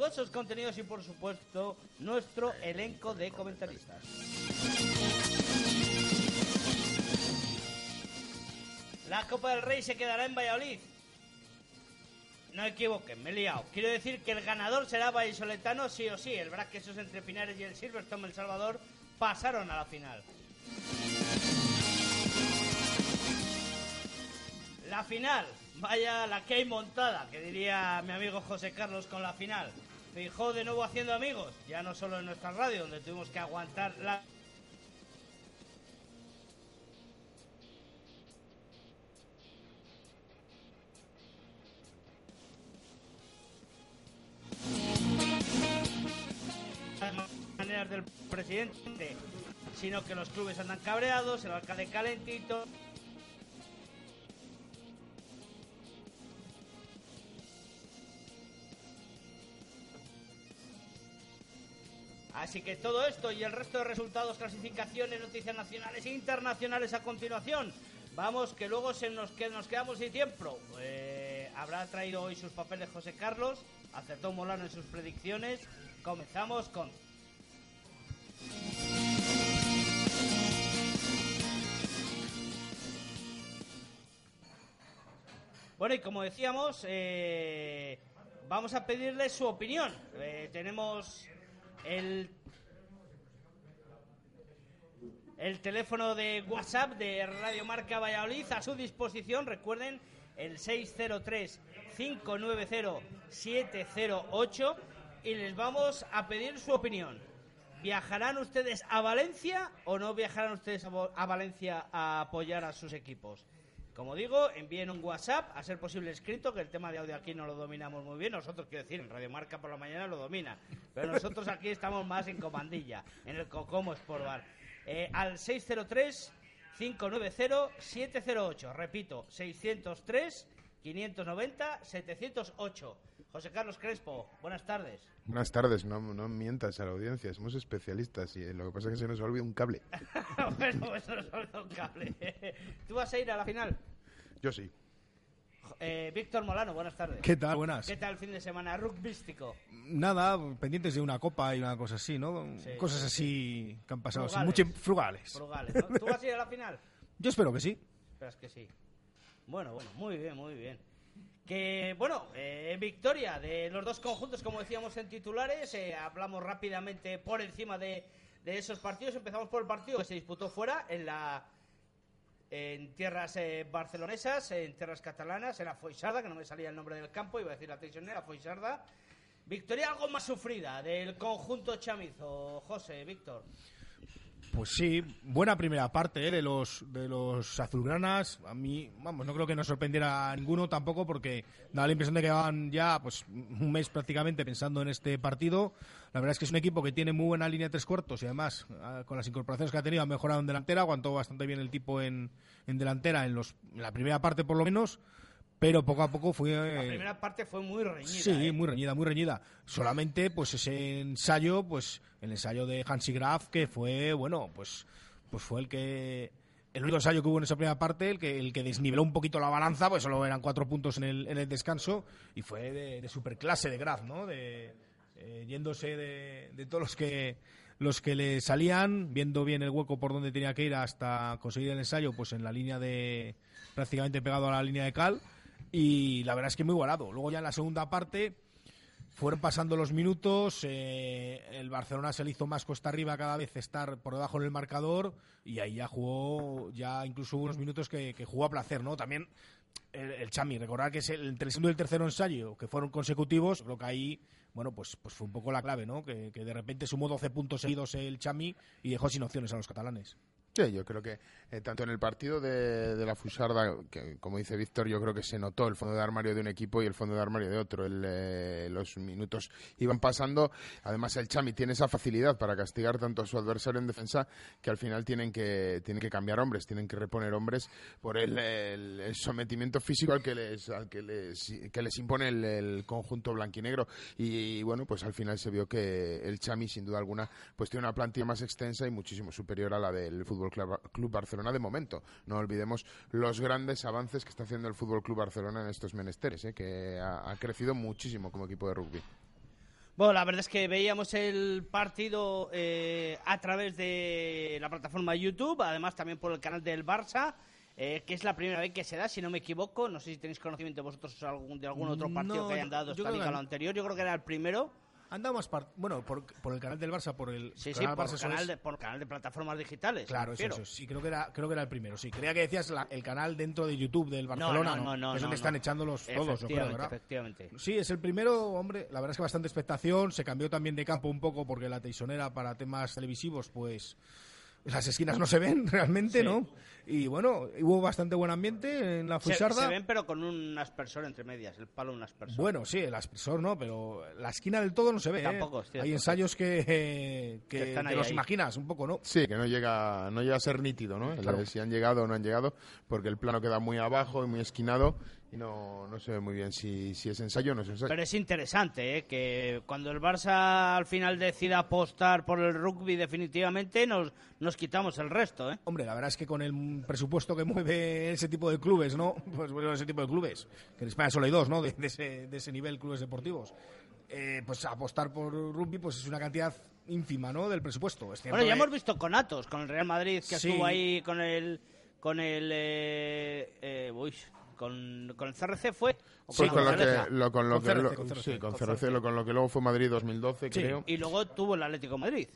jugosos contenidos y por supuesto nuestro elenco de comentaristas. La Copa del Rey se quedará en Valladolid. No equivoquen, me he liado. Quiero decir que el ganador será Vallisoletano sí o sí. El Braquesos entre Pinares y el Silverstone El Salvador pasaron a la final. La final, vaya la que hay montada, que diría mi amigo José Carlos con la final. Fijó de nuevo haciendo amigos, ya no solo en nuestra radio, donde tuvimos que aguantar la maneras del presidente, sino que los clubes andan cabreados, el alcalde calentito. Así que todo esto y el resto de resultados, clasificaciones, noticias nacionales e internacionales a continuación. Vamos, que luego se nos, que nos quedamos sin tiempo. Eh, habrá traído hoy sus papeles José Carlos, acertó Molano en sus predicciones. Comenzamos con Bueno, y como decíamos, eh, vamos a pedirle su opinión. Eh, tenemos el, el teléfono de WhatsApp de Radio Marca Valladolid a su disposición. Recuerden, el 603-590-708 y les vamos a pedir su opinión. ¿Viajarán ustedes a Valencia o no viajarán ustedes a, Valencia a apoyar a sus equipos? Como digo, envíen un WhatsApp, a ser posible escrito, que el tema de audio aquí no lo dominamos muy bien. Nosotros, quiero decir, en Radio Marca por la mañana lo domina. Pero nosotros aquí estamos más en comandilla, en el Cocomo Sport Bar. Eh, al 603-590-708. Repito, 603-590-708. José Carlos Crespo, buenas tardes. Buenas tardes, no, no mientas a la audiencia, somos especialistas y lo que pasa es que se nos olvida un cable. bueno, eso nos falta un cable. ¿Tú vas a ir a la final? Yo sí. Eh, Víctor Molano, buenas tardes. ¿Qué tal? Buenas. ¿Qué tal el fin de semana rugbístico? Nada, pendientes de una copa y una cosa así, ¿no? Sí, Cosas sí, así que han pasado así, Frugales. mucho frugales. Frugales, ¿no? ¿Tú vas a ir a la final? Yo espero que sí. Esperas que sí. Bueno, bueno, muy bien, muy bien. Que, bueno, eh, victoria de los dos conjuntos, como decíamos en titulares. eh, hablamos rápidamente por encima de, esos partidos. Empezamos por el partido que se disputó fuera, en la en tierras eh, barcelonesas, en tierras catalanas, en la Foixarda, que no me salía el nombre del campo, iba a decir la traicionera, Foixarda. Victoria algo más sufrida del conjunto chamizo. José, Víctor. Pues sí, buena primera parte ¿eh? de los de los azulgranas. A mí, vamos, no creo que nos sorprendiera a ninguno tampoco porque da la impresión de que van ya pues un mes prácticamente pensando en este partido. La verdad es que es un equipo que tiene muy buena línea de tres cuartos y además ah, con las incorporaciones que ha tenido ha mejorado en delantera, aguantó bastante bien el tipo en, en delantera en, los, en la primera parte por lo menos, pero poco a poco fue... La eh, primera parte fue muy reñida. Sí, ¿eh? muy reñida, muy reñida. Solamente, pues ese ensayo, pues el ensayo de Hansi Graf, que fue, bueno, pues, pues fue el que el único ensayo que hubo en esa primera parte, el que el que desniveló un poquito la balanza, pues solo eran cuatro puntos en el, en el descanso y fue de, de superclase de Graf, ¿no? De eh, yéndose de, de todos los que los que le salían, viendo bien el hueco por donde tenía que ir hasta conseguir el ensayo, pues en la línea de prácticamente pegado a la línea de cal y la verdad es que muy igualado. Luego ya en la segunda parte fueron pasando los minutos, eh, el Barcelona se le hizo más costa arriba cada vez estar por debajo en el marcador y ahí ya jugó, ya incluso hubo unos minutos que, jugó a placer, ¿no? También el, el Chami, recordar que es el, entre el segundo y el tercer ensayo, que fueron consecutivos, creo que ahí, bueno, pues, pues fue un poco la clave, ¿no? Que, que de repente sumó 12 puntos seguidos el Chami y dejó sin opciones a los catalanes. Sí, yo creo que eh, tanto en el partido de, la Fusarda, que como dice Víctor, yo creo que se notó el fondo de armario de un equipo y el fondo de armario de otro. El, eh, los minutos iban pasando. Además, el Chami tiene esa facilidad para castigar tanto a su adversario en defensa que al final tienen que, tienen que cambiar hombres, tienen que reponer hombres por el, sometimiento físico al que les, al que les, que les impone el, conjunto blanquinegro. Y, bueno, pues al final se vio que el Chami, sin duda alguna, pues tiene una plantilla más extensa y muchísimo superior a la del Fútbol Club, Club Barcelona de momento. No olvidemos los grandes avances que está haciendo el Fútbol Club Barcelona en estos menesteres, ¿eh? que ha, ha crecido muchísimo como equipo de rugby. Bueno, la verdad es que veíamos el partido eh, a través de la plataforma YouTube, además también por el canal del Barça, eh, que es la primera vez que se da, si no me equivoco. No sé si tenéis conocimiento vosotros algún- de algún otro partido No, que hayan dado esta liga que o la han- anterior. Yo creo que era el primero. Han dado más par- bueno, por, por el canal del Barça, por el Sí, sí, canal por Barça, eso canal, de, por canal de plataformas digitales. Claro, eso, eso, sí, creo que era, creo que era el primero, sí. Creía que decías la- el canal dentro de YouTube del Barcelona, no, no, no, es donde no, están no. echando los todos, yo creo, ¿verdad? efectivamente. Sí, es el primero, hombre, la verdad es que bastante expectación, se cambió también de campo un poco porque la teisonera para temas televisivos, pues las esquinas no se ven realmente, Sí. ¿no? Y bueno, hubo bastante buen ambiente en la Se, Fuixarda. se ven, pero con un aspersor entre medias, el palo un aspersor. Bueno, sí, el aspersor no, pero la esquina del todo no se ve. ¿eh? Tampoco, cierto. Hay ensayos que, eh, que, Que están te ahí, los ahí. imaginas un poco, ¿no? Sí, que no llega, no llega a ser nítido, ¿no? Claro. si han llegado o no han llegado, porque el plano queda muy abajo y muy esquinado y no, no se ve muy bien si, si es ensayo o no es ensayo. Pero es interesante, ¿eh? que cuando el Barça al final decida apostar por el rugby definitivamente, nos, nos quitamos el resto. ¿eh? Hombre, la verdad es que con el presupuesto que mueve ese tipo de clubes, ¿no? Pues bueno, ese tipo de clubes, que en España solo hay dos, ¿no? De, de ese, de ese nivel, clubes deportivos. Eh, pues apostar por rugby pues es una cantidad ínfima, ¿no? Del presupuesto. Es Bueno, ya hemos visto con Atos, con el Real Madrid, que Sí. estuvo ahí con el. Con el. eh, eh, uy, con, con el CRC fue. ¿O Pues con lo que, lo, con lo Con que, CRC, lo- con CRC, sí, con con CRC, CRC. lo- con lo que luego fue Madrid 2012, Sí, creo. Y luego tuvo el Atlético de Madrid.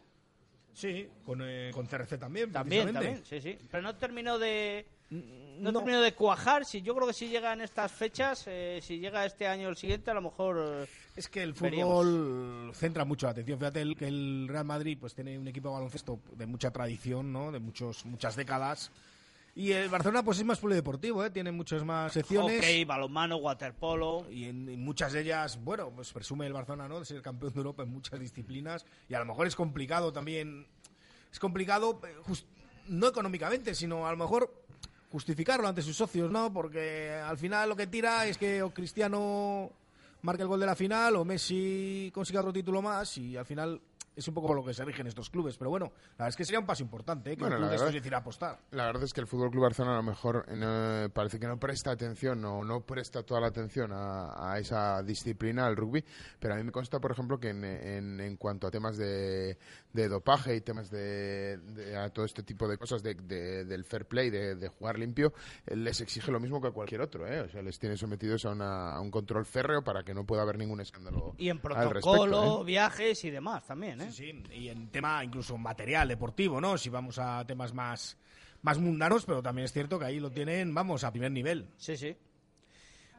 Sí, con, eh, con CRC también. También, sí, sí. Pero no terminó de. No, no. terminó de cuajar. Si yo creo que si llega en estas fechas, eh, si llega este año o el siguiente, a lo mejor. eh, Es que el Veríamos. fútbol centra mucho la atención. Fíjate el- que el Real Madrid pues tiene un equipo de baloncesto de mucha tradición, ¿no? De muchos muchas décadas. Y el Barcelona pues es más polideportivo, ¿eh? Tiene muchas más secciones. hockey, balonmano, waterpolo. Y en, en muchas de ellas, bueno, pues presume el Barcelona, ¿no? De ser campeón de Europa en muchas disciplinas. Y a lo mejor es complicado también. Es complicado, eh, no económicamente, sino a lo mejor justificarlo ante sus socios, ¿no? Porque al final lo que tira es que o Cristiano marque el gol de la final o Messi consiga otro título más y al final es un poco por lo que se rigen estos clubes. Pero bueno, la verdad es que sería un paso importante, ¿eh? Que Bueno, un club la de estos verdad- decida apostar. La verdad es que el Fútbol Club Barcelona a lo mejor eh, parece que no presta atención o no presta toda la atención a, a esa disciplina, al rugby, pero a mí me consta, por ejemplo, que en, en- en cuanto a temas de, de dopaje y temas de, de- a todo este tipo de cosas de- de- del fair play, de, de jugar limpio, eh, les exige lo mismo que cualquier otro, ¿eh? o sea, les tiene sometidos a, una- a un control férreo para que no pueda haber ningún escándalo Y en al respecto, protocolo, ¿eh? viajes y demás también, ¿eh? Sí, sí, y en tema incluso material deportivo, ¿no? Si vamos a temas más, más mundanos, pero también es cierto que ahí lo tienen, vamos, a primer nivel. Sí, sí.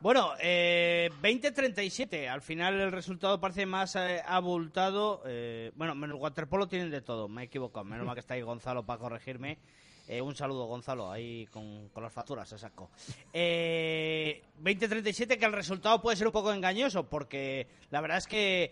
Bueno, eh, 20-37. Al final el resultado parece más eh, abultado. eh, bueno, menos waterpolo tienen de todo. Me he equivocado. Menos mal que está ahí Gonzalo para corregirme. Eh, un saludo, Gonzalo, ahí con, con las facturas, se sacó. Eh, 20-37, que el resultado puede ser un poco engañoso, porque la verdad es que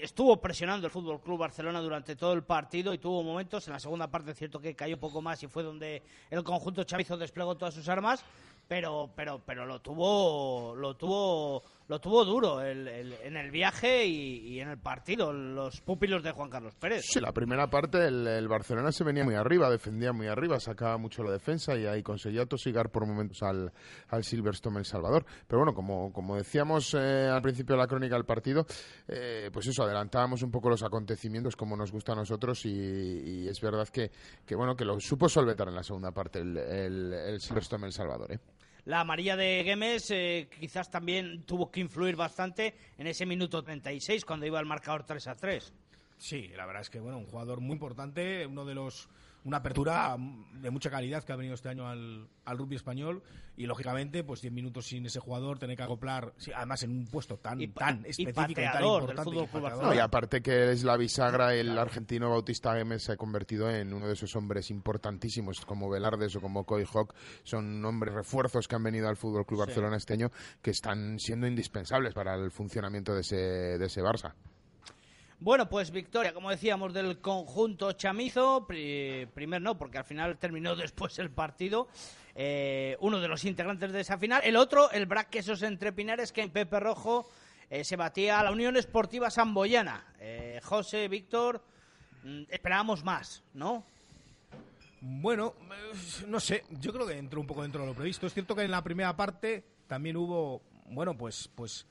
estuvo presionando el Fútbol Club Barcelona durante todo el partido y tuvo momentos. En la segunda parte, es cierto que cayó poco más y fue donde el conjunto chavizo desplegó todas sus armas pero pero pero lo tuvo lo tuvo lo tuvo duro el- el- en el viaje y, y en el partido los pupilos de Juan Carlos Pérez Sí, la primera parte el, el Barcelona se venía muy arriba, defendía muy arriba, sacaba mucho la defensa y ahí conseguía tosigar por momentos al, al Silverstone El Salvador. Pero bueno, como, como decíamos eh, al principio de la crónica del partido, eh, pues eso, adelantábamos un poco los acontecimientos como nos gusta a nosotros y, es verdad que, que, bueno que lo supo solventar en la segunda parte el, el, el Silverstone El Salvador. ¿eh? La amarilla de Gemes eh, quizás también tuvo que influir bastante en ese minuto 36 cuando iba el marcador 3 a 3 Sí, la verdad es que, bueno, un jugador muy importante, uno de los una apertura de mucha calidad que ha venido este año al, al rugby español y lógicamente pues 10 minutos sin ese jugador tener que acoplar sí, además en un puesto tan Y tan y específico y tan pateador del importante Fútbol y. No, aparte que es la bisagra, el argentino Bautista Gómez se ha convertido en uno de esos hombres importantísimos como Velardes o como Coy Hawk. Son hombres refuerzos que han venido al Fútbol Club Sí. Barcelona este año que están siendo indispensables para el funcionamiento de ese, de ese Barça. Bueno, pues victoria, como decíamos, del conjunto chamizo. Pri- primer no, porque al final terminó después el partido. Eh, uno de los integrantes de esa final. El otro, el Brac Quesos entre Pinares, que en Pepe Rojo eh, se batía a la Unión Esportiva Samboyana. Eh, José, Víctor, mm, esperábamos más, ¿no? Bueno, eh, no sé, yo creo que entró un poco dentro de lo previsto. Es cierto que en la primera parte también hubo, bueno, pues, pues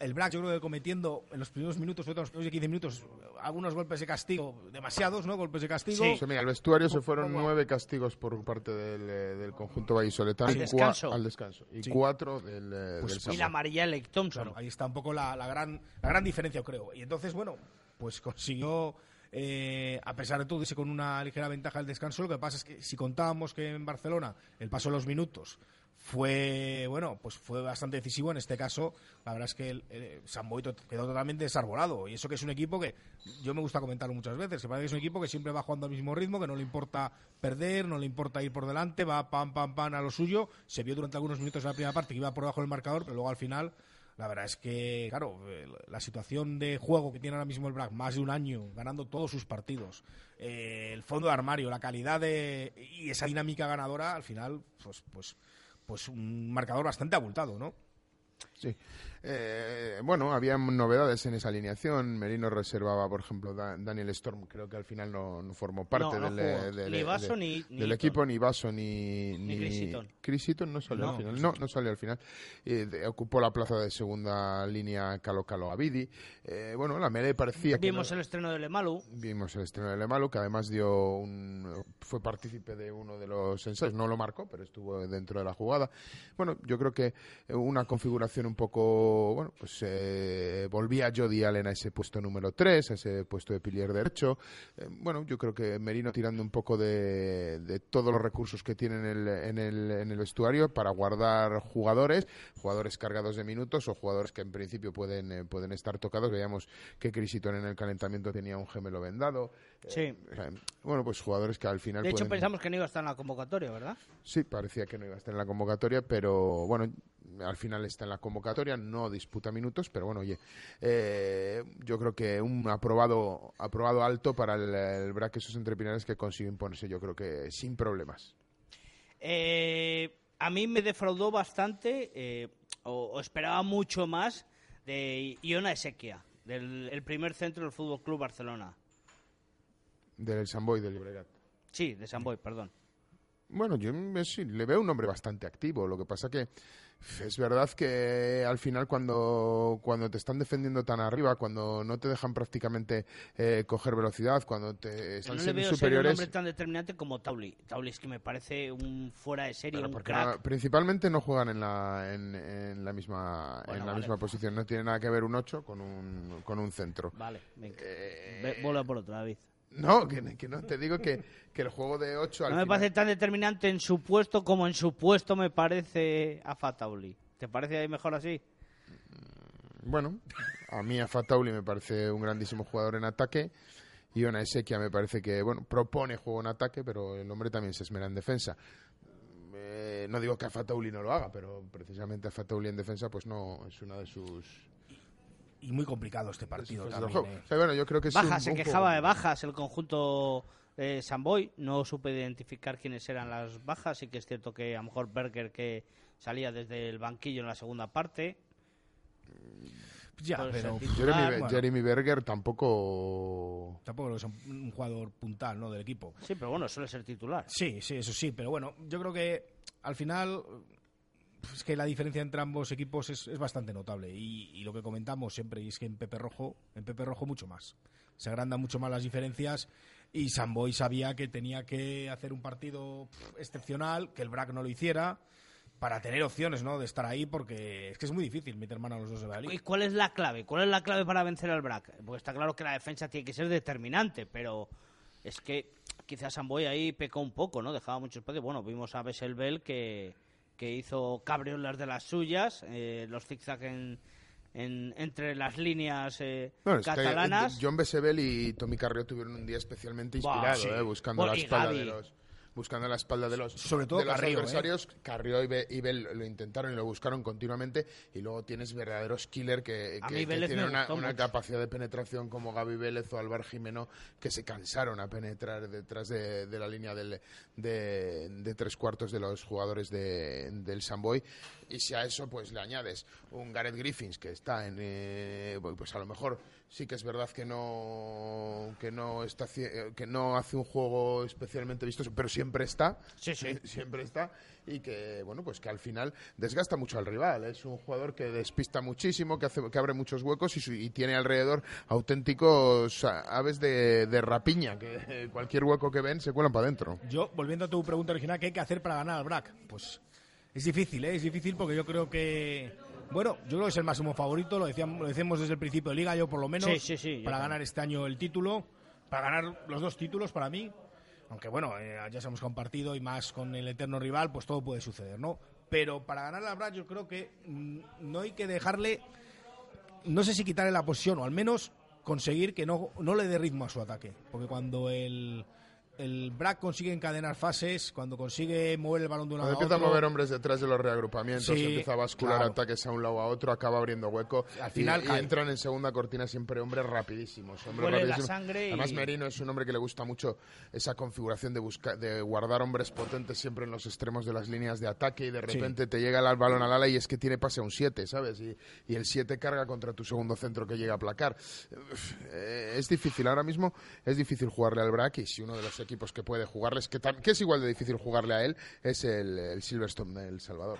el Black yo creo que cometiendo en los primeros minutos, sobre todo en los primeros 15 minutos, algunos golpes de castigo, demasiados, ¿no? Golpes de castigo. O sea, mira, al vestuario se fueron nueve castigos por parte del, eh, del conjunto vallisoletano. Al descanso. al descanso. Y Sí. cuatro del, eh, Pues- del Y la amarilla Lake Thompson. Claro, ahí está un poco la, la gran, la gran diferencia, yo creo. Y entonces, bueno, pues consiguió, eh, a pesar de todo, irse con una ligera ventaja al descanso. Lo que pasa es que si contábamos que en Barcelona el paso de los minutos fue, bueno, pues fue bastante decisivo. En este caso, la verdad es que el, el San Boi to- quedó totalmente desarbolado. Y eso que es un equipo que, yo me gusta comentarlo muchas veces, que parece que es un equipo que siempre va jugando al mismo ritmo, que no le importa perder, no le importa ir por delante, va pam, pam, pam a lo suyo. Se vio durante algunos minutos en la primera parte que iba por debajo del marcador, pero luego al final la verdad es que, claro, eh, la situación de juego que tiene ahora mismo el Brac, más de un año, ganando todos sus partidos, eh, el fondo de armario, la calidad de, y esa dinámica ganadora, al final, pues, pues, pues un marcador bastante abultado, ¿no? Sí. Eh, bueno, había novedades en esa alineación. Merino reservaba, por ejemplo, Da- Daniel Storm, creo que al final no, no formó parte No, no del, jugó. del- Ni Basso de- ni- ni del Eaton. equipo, ni Vaso ni, Ni Chris Eaton. Chris Eaton no salió No, al final. No, no salió al final. Eh, de- ocupó la plaza de segunda línea Calo Calo Abidi. Eh, bueno, la Mele parecía que Vimos no- el estreno de Lemalu. Vimos el estreno de Lemalu, que además dio un, fue partícipe de uno de los ensayos. No lo marcó, pero estuvo dentro de la jugada. Bueno, yo creo que una configuración un poco, bueno, pues eh, volvía Jody Allen a ese puesto número 3, a ese puesto de pilier derecho. Eh, bueno, yo creo que Merino tirando un poco de, de todos los recursos que tiene en el, en, el, en el vestuario para guardar jugadores, jugadores cargados de minutos o jugadores que en principio pueden, eh, pueden estar tocados. Veíamos que Crisiton en el calentamiento tenía un gemelo vendado. Sí. Eh, sea, bueno, pues jugadores que al final De hecho, pueden- pensamos que no iba a estar en la convocatoria, ¿verdad? Sí, parecía que no iba a estar en la convocatoria, pero bueno, al final está en la convocatoria, no disputa minutos, pero bueno, oye, eh, yo creo que un aprobado aprobado alto para el, el Brac esos entrepinares que consigue imponerse, yo creo que sin problemas. Eh, a mí me defraudó bastante, eh, o, o esperaba mucho más, de Iona Esequia, del el primer centro del Fútbol Club Barcelona. Del Samboy del Llobregat. Sí, de San Boy, perdón. Bueno, yo sí, le veo un hombre bastante activo. Lo que pasa que es verdad que al final cuando, cuando te están defendiendo tan arriba, cuando no te dejan prácticamente eh, coger velocidad, cuando te están no le siendo veo ser un superiores... hombre tan determinante como Tauli. Tauli es que me parece un fuera de serie, Pero un porque crack. no- principalmente no juegan en la, en, en la misma, Bueno, en la vale. misma posición. No tiene nada que ver un 8 con un, con un centro. Vale, venga. Eh, Ve- por otra vez. No, que, que no. Te digo que, que el juego de 8 al No me final- parece tan determinante en su puesto como en su puesto me parece a Fatauli. ¿Te parece mejor así? Bueno, a mí a Fatauli me parece un grandísimo jugador en ataque. Y Ona Esequia me parece que, bueno, propone juego en ataque, pero el hombre también se esmera en defensa. Eh, no digo que a Fatauli no lo haga, pero precisamente a Fatauli en defensa, pues no, es una de sus... Y muy complicado este partido del también. ¿eh? O sea, bueno, yo creo que es Bajas, un- se quejaba de bajas el conjunto eh, Samboy. No supe identificar quiénes eran las bajas. Sí que es cierto que a lo mejor Berger que salía desde el banquillo en la segunda parte. Ya, Puede pero titular. Jeremy, bueno, Jeremy Berger tampoco... tampoco sea un, un jugador puntal ¿no? del equipo. Sí, pero bueno, suele ser titular. Sí, sí, eso sí, pero bueno, yo creo que al final es que la diferencia entre ambos equipos es, es bastante notable y, y lo que comentamos siempre y es que en Pepe Rojo, en Pepe Rojo mucho más. Se agrandan mucho más las diferencias y Samboy sabía que tenía que hacer un partido pff, excepcional, que el Brac no lo hiciera para tener opciones, ¿no? De estar ahí porque es que es muy difícil meter mano a los dos de la ¿Y liga. cuál es la clave? ¿Cuál es la clave para vencer al BRAC? Porque está claro que la defensa tiene que ser determinante, pero es que quizás Samboy ahí pecó un poco, ¿no? Dejaba mucho espacio. Bueno, vimos a Besselbel que, que hizo cabriolas de las suyas, eh, los zigzag en, en- entre las líneas eh, Bueno, es que, catalanas. John Besebel y Tommy Carrió tuvieron un día especialmente Buah, inspirado, sí. eh, buscando la espalda de los buscando la espalda de los Sobre todo de los Carrillo, ¿eh? adversarios. Carrió y, Be- y Bell lo intentaron y lo buscaron continuamente y luego tienes verdaderos killer que, que- tienen una, capacidad de penetración como Gaby Vélez o Álvaro Jimeno que se cansaron a penetrar detrás de, de la línea del- de, de tres cuartos de los jugadores de- del Samboy y si a eso pues le añades un Gareth Griffins que está en eh, pues a lo mejor sí que es verdad que no que no está eh, que no hace un juego especialmente vistoso pero siempre está Sí, sí. siempre está y que bueno pues que al final desgasta mucho al rival es un jugador que despista muchísimo que hace que abre muchos huecos y, su- y tiene alrededor auténticos aves de, de rapiña que cualquier hueco que ven se cuelan para adentro Yo, volviendo a tu pregunta original, ¿qué hay que hacer para ganar al BRAC? Pues es difícil, ¿eh? Es difícil porque yo creo que... Bueno, yo creo que es el máximo favorito, lo, decíamos, lo decimos desde el principio de Liga, yo por lo menos, Sí, sí, sí, para ganar este año el título, para ganar los dos títulos para mí. Aunque bueno, eh, ya sabemos que un partido y más con el eterno rival, pues todo puede suceder, ¿no? Pero para ganar al BRAC yo creo que mm, no hay que dejarle no sé si quitarle la posición o al menos conseguir que no, no le dé ritmo a su ataque. Porque cuando el, el BRAC consigue encadenar fases, cuando consigue mover el balón de un Cuando lado a empieza a otro, mover hombres detrás de los reagrupamientos, Sí, empieza a bascular claro. ataques a un lado a otro, acaba abriendo hueco. Al final y, y entran en segunda cortina siempre hombres rapidísimos. hombres Huele la rapidísimos. sangre y- Además, Merino es un hombre que le gusta mucho esa configuración de, buscar, de guardar hombres potentes siempre en los extremos de las líneas de ataque y de Sí. repente te llega el balón al ala y es que tiene pase a un 7, ¿sabes? Y, y el 7 carga contra tu segundo centro que llega a aplacar. Eh, es difícil, ahora mismo es difícil jugarle al BRAC y si uno de los equipos que puede jugarles, que, que es igual de difícil jugarle a él, es el, el Silverstone del Salvador.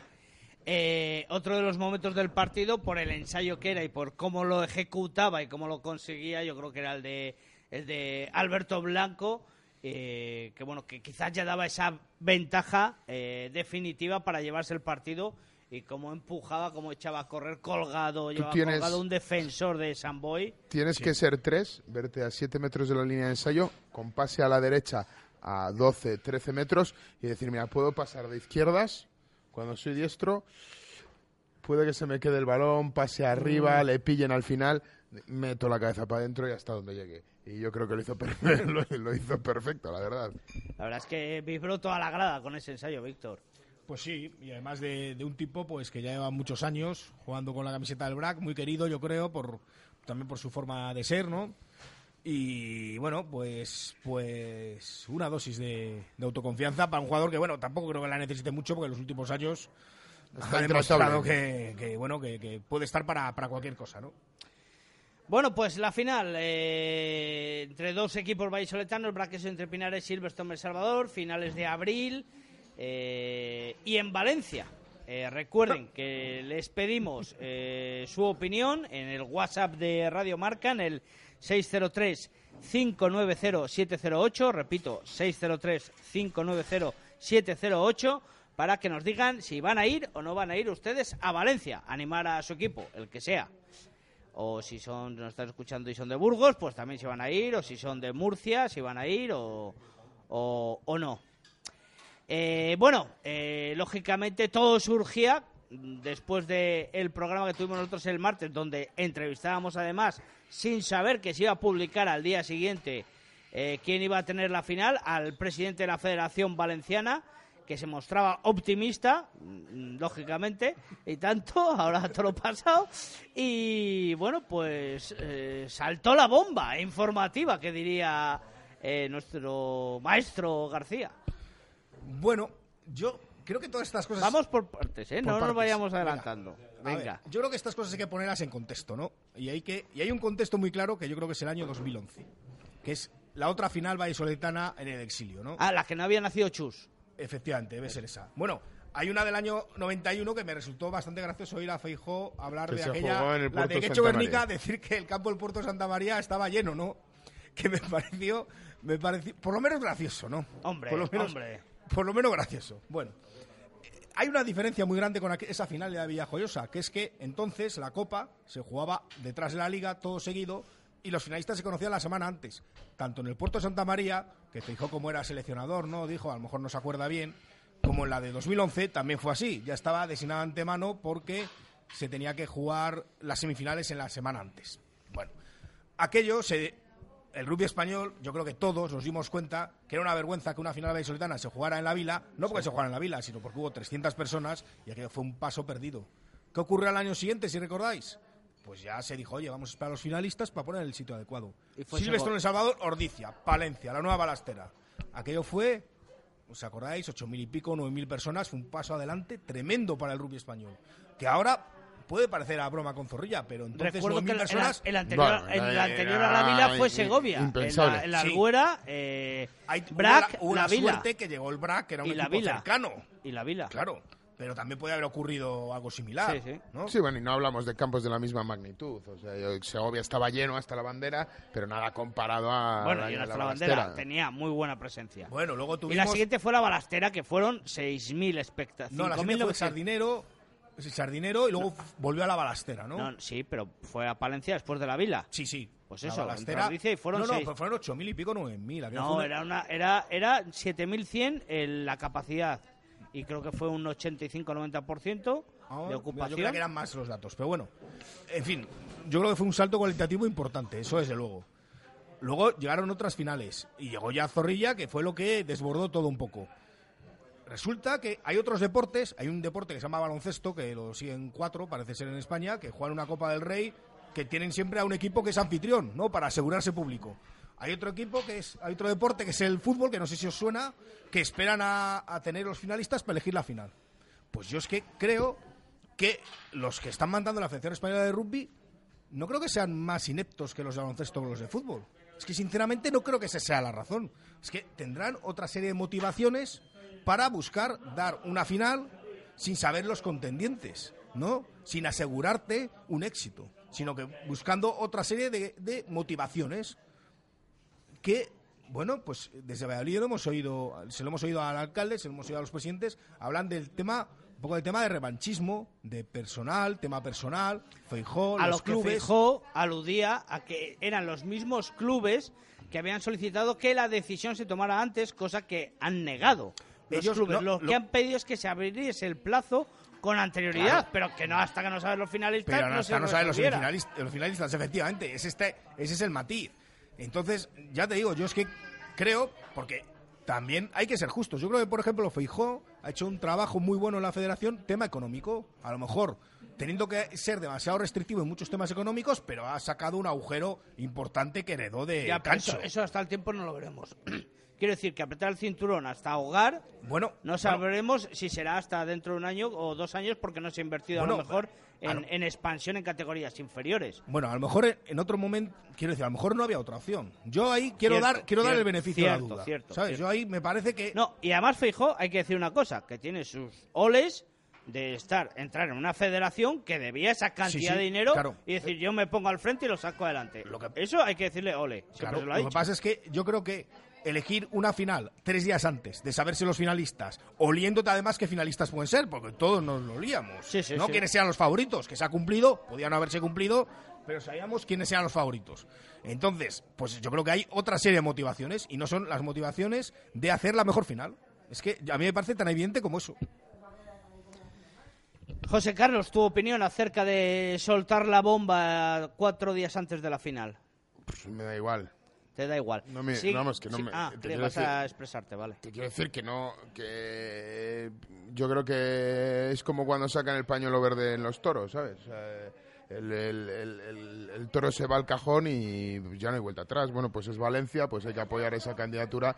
Eh, otro de los momentos del partido, por el ensayo que era y por cómo lo ejecutaba y cómo lo conseguía, yo creo que era el de, el de Alberto Blanco, eh, que bueno, que quizás ya daba esa ventaja eh, definitiva para llevarse el partido y cómo empujaba, cómo echaba a correr colgado, llevaba tienes- colgado un defensor de Samboy. Tienes que ser tres, verte a 7 metros de la línea de ensayo, con pase a la derecha a 12, 13 metros y decir, mira, puedo pasar de izquierdas cuando soy diestro, puede que se me quede el balón, pase arriba, le pillen al final, meto la cabeza para adentro y hasta donde llegue. Y yo creo que lo hizo, lo hizo perfecto, la verdad. La verdad es que vibró toda la grada con ese ensayo, Víctor. Pues sí, y además de, de un tipo pues que ya lleva muchos años jugando con la camiseta del BRAC, muy querido yo creo, por también por su forma de ser, ¿no? Y bueno, pues pues una dosis de, de autoconfianza para un jugador que bueno, tampoco creo que la necesite mucho porque en los últimos años Está ha demostrado que, que, bueno que, que puede estar para, para cualquier cosa, ¿no? Bueno, pues la final eh, entre dos equipos vallisoletanos, Braques entre Pinares, Silverstone, El Salvador, finales de abril eh, y en Valencia. Eh, recuerden que les pedimos eh, su opinión en el WhatsApp de Radio Marca, en el 603-590-708, repito, 603-590-708, para que nos digan si van a ir o no van a ir ustedes a Valencia, animar a su equipo, el que sea o si son nos están escuchando y son de Burgos, pues también se van a ir, o si son de Murcia, si van a ir o, o no. Eh, bueno, eh, lógicamente todo surgía después del programa que tuvimos nosotros el martes, donde entrevistábamos además, sin saber que se iba a publicar al día siguiente eh, quién iba a tener la final, al presidente de la Federación Valenciana, que se mostraba optimista, mm, lógicamente, y tanto, ahora todo lo pasado, y bueno, pues eh, saltó la bomba informativa, que diría eh, nuestro maestro García. Bueno, yo creo que todas estas cosas Vamos por partes, ¿eh? Por no nos partes. vayamos Venga. adelantando. Ver, Venga. yo creo que estas cosas hay que ponerlas en contexto, ¿no? Y hay que y hay un contexto muy claro que yo creo que es el año 2011, que es la otra final vallisoletana en el exilio, ¿no? Ah, la que no había nacido Chus. Efectivamente, debe ser esa. Bueno, hay una del año 91 que me resultó bastante gracioso oír a Feijó hablar Que de aquella, jugó en el la Puerto de Quecho Santa Guernica, decir que el campo del Puerto Santa María estaba lleno, ¿no? Que me pareció, me pareció, por lo menos gracioso, ¿no? Hombre, por lo menos, hombre. Por lo menos gracioso. Bueno, hay una diferencia muy grande con esa final de la Villajoyosa, que es que entonces la Copa se jugaba detrás de la Liga, todo seguido, y los finalistas se conocían la semana antes. Tanto en el Puerto Santa María, que Feijó como era seleccionador, ¿no? Dijo, a lo mejor no se acuerda bien, como en la de 2011 también fue así. Ya estaba designada antemano porque se tenía que jugar las semifinales en la semana antes. Bueno, aquello se el rugby español, yo creo que todos nos dimos cuenta que era una vergüenza que una final vallisoletana se jugara en la vila, no porque se jugara en la vila, sino porque hubo 300 personas y aquello fue un paso perdido. ¿Qué ocurrió al año siguiente, si recordáis? Pues ya se dijo, oye, vamos a esperar a los finalistas para poner el sitio adecuado. Silvestre en El Salvador, Ordicia, Palencia, la nueva balastera. Aquello fue, ¿os acordáis? Ocho mil y pico, nueve mil personas, fue un paso adelante tremendo para el rugby español. Que ahora puede parecer a broma con Zorrilla, pero entonces Recuerdo que el, personas... el, anterior, el anterior a la Vila fue Segovia. Impensable. En la, en la Sí. Alguera, eh, Hay, Brac, hubo la, la hubo la Vila. suerte que llegó el Brac, que era un Y la equipo cercano. Y la Vila. Claro, pero también puede haber ocurrido algo similar. Sí, sí. ¿no? Sí, bueno, y no hablamos de campos de la misma magnitud. O sea, yo- Segovia estaba lleno hasta la bandera, pero nada comparado a Bueno, la, y hasta la la bandera Balastera. tenía muy buena presencia. Bueno, luego y la tuvimos... siguiente fue la balastera, que fueron 6.000 espectadores. No, la siguiente fue Sardinero, Sardinero y luego volvió a la balastera, ¿no? sí, pero fue a Palencia después de la Vila. Sí, sí. Pues La eso, balastera... Ordicia y fueron no, no, seis. fueron 8.000 y pico, 9.000. aquello fue No, una- era, una, era, era 7.100 en la capacidad. Y creo que fue un 85-90% Ah, de mira, ocupación. Yo creo que eran más los datos, pero bueno. En fin, yo creo que fue un salto cualitativo importante, eso desde luego. Luego llegaron otras finales y llegó ya Zorrilla, que fue lo que desbordó todo un poco. Resulta que hay otros deportes, hay un deporte que se llama baloncesto, que lo siguen cuatro, parece ser en España, que juegan una Copa del Rey, que tienen siempre a un equipo que es anfitrión, ¿no? Para asegurarse público. Hay otro equipo que es, hay otro deporte que es el fútbol, que no sé si os suena, que esperan a, tener los finalistas para elegir la final. Pues yo es que creo que los que están mandando la Federación Española de Rugby no creo que sean más ineptos que los de baloncesto o los de fútbol. Es que sinceramente no creo que esa sea la razón. Es que tendrán otra serie de motivaciones para buscar dar una final sin saber los contendientes, ¿no? Sin asegurarte un éxito, sino que buscando otra serie de, de motivaciones que, bueno, pues desde Valladolid lo hemos oído, se lo hemos oído al alcalde, se lo hemos oído a los presidentes, hablan del tema, un poco del tema de revanchismo, de personal, tema personal, Feijó, a los lo que clubes. Feijóo aludía a que eran los mismos clubes que habían solicitado que la decisión se tomara antes, cosa que han negado. Los Ellos clubes no- lo, que han pedido es que se abriese el plazo con anterioridad, pero que no hasta que no saben los finalistas. Pero no, no hasta no saben los finalistas, los finalistas, efectivamente. Es este, ese es el matiz. Entonces, ya te digo, yo es que creo, porque también hay que ser justos. Yo creo que, por ejemplo, Feijó ha hecho un trabajo muy bueno en la federación, tema económico. A lo mejor teniendo que ser demasiado restrictivo en muchos temas económicos, pero ha sacado un agujero importante que heredó de Ya, Cancho. eso, eso hasta el tiempo no lo veremos. Quiero decir que apretar el cinturón hasta ahogar, Bueno, no sabremos si será hasta dentro de un año o dos años porque no se ha invertido a lo mejor a en, lo- en expansión en categorías inferiores. Bueno, a lo mejor en- otro momento, quiero decir, a lo mejor no había otra opción. Yo ahí quiero Cierto, dar quiero dar el cierto, beneficio de cierto, la duda. cierto, ¿Sabes? Yo ahí me parece que No, y además Feijó, hay que decir una cosa, que tiene sus oles de estar entrar en una federación que debía esa cantidad sí, de dinero claro. y decir yo me pongo al frente y lo saco adelante. Lo que- Eso hay que decirle ole. Claro, lo lo, pasa es que yo creo que elegir una final tres días antes de saberse los finalistas, oliéndote además qué finalistas pueden ser, porque todos nos lo olíamos. Sí, sí, no sí. quiénes sean los favoritos, que se ha cumplido, podían no haberse cumplido, pero sabíamos quiénes sean los favoritos. Entonces, pues yo creo que hay otra serie de motivaciones y no son las motivaciones de hacer la mejor final. Es que a mí me parece tan evidente como eso. José Carlos, tu opinión acerca de soltar la bomba cuatro días antes de la final. Pues me da igual. Te da igual. No me- Sí- vamos, que no sí- me- Ah, te vas decir- a expresarte, vale. Te quiero decir que no, que yo creo que es como cuando sacan el pañuelo verde en los toros, ¿sabes? El- el- el- el toro se va al cajón y ya no hay vuelta atrás. Bueno, pues es Valencia, pues hay que apoyar esa candidatura.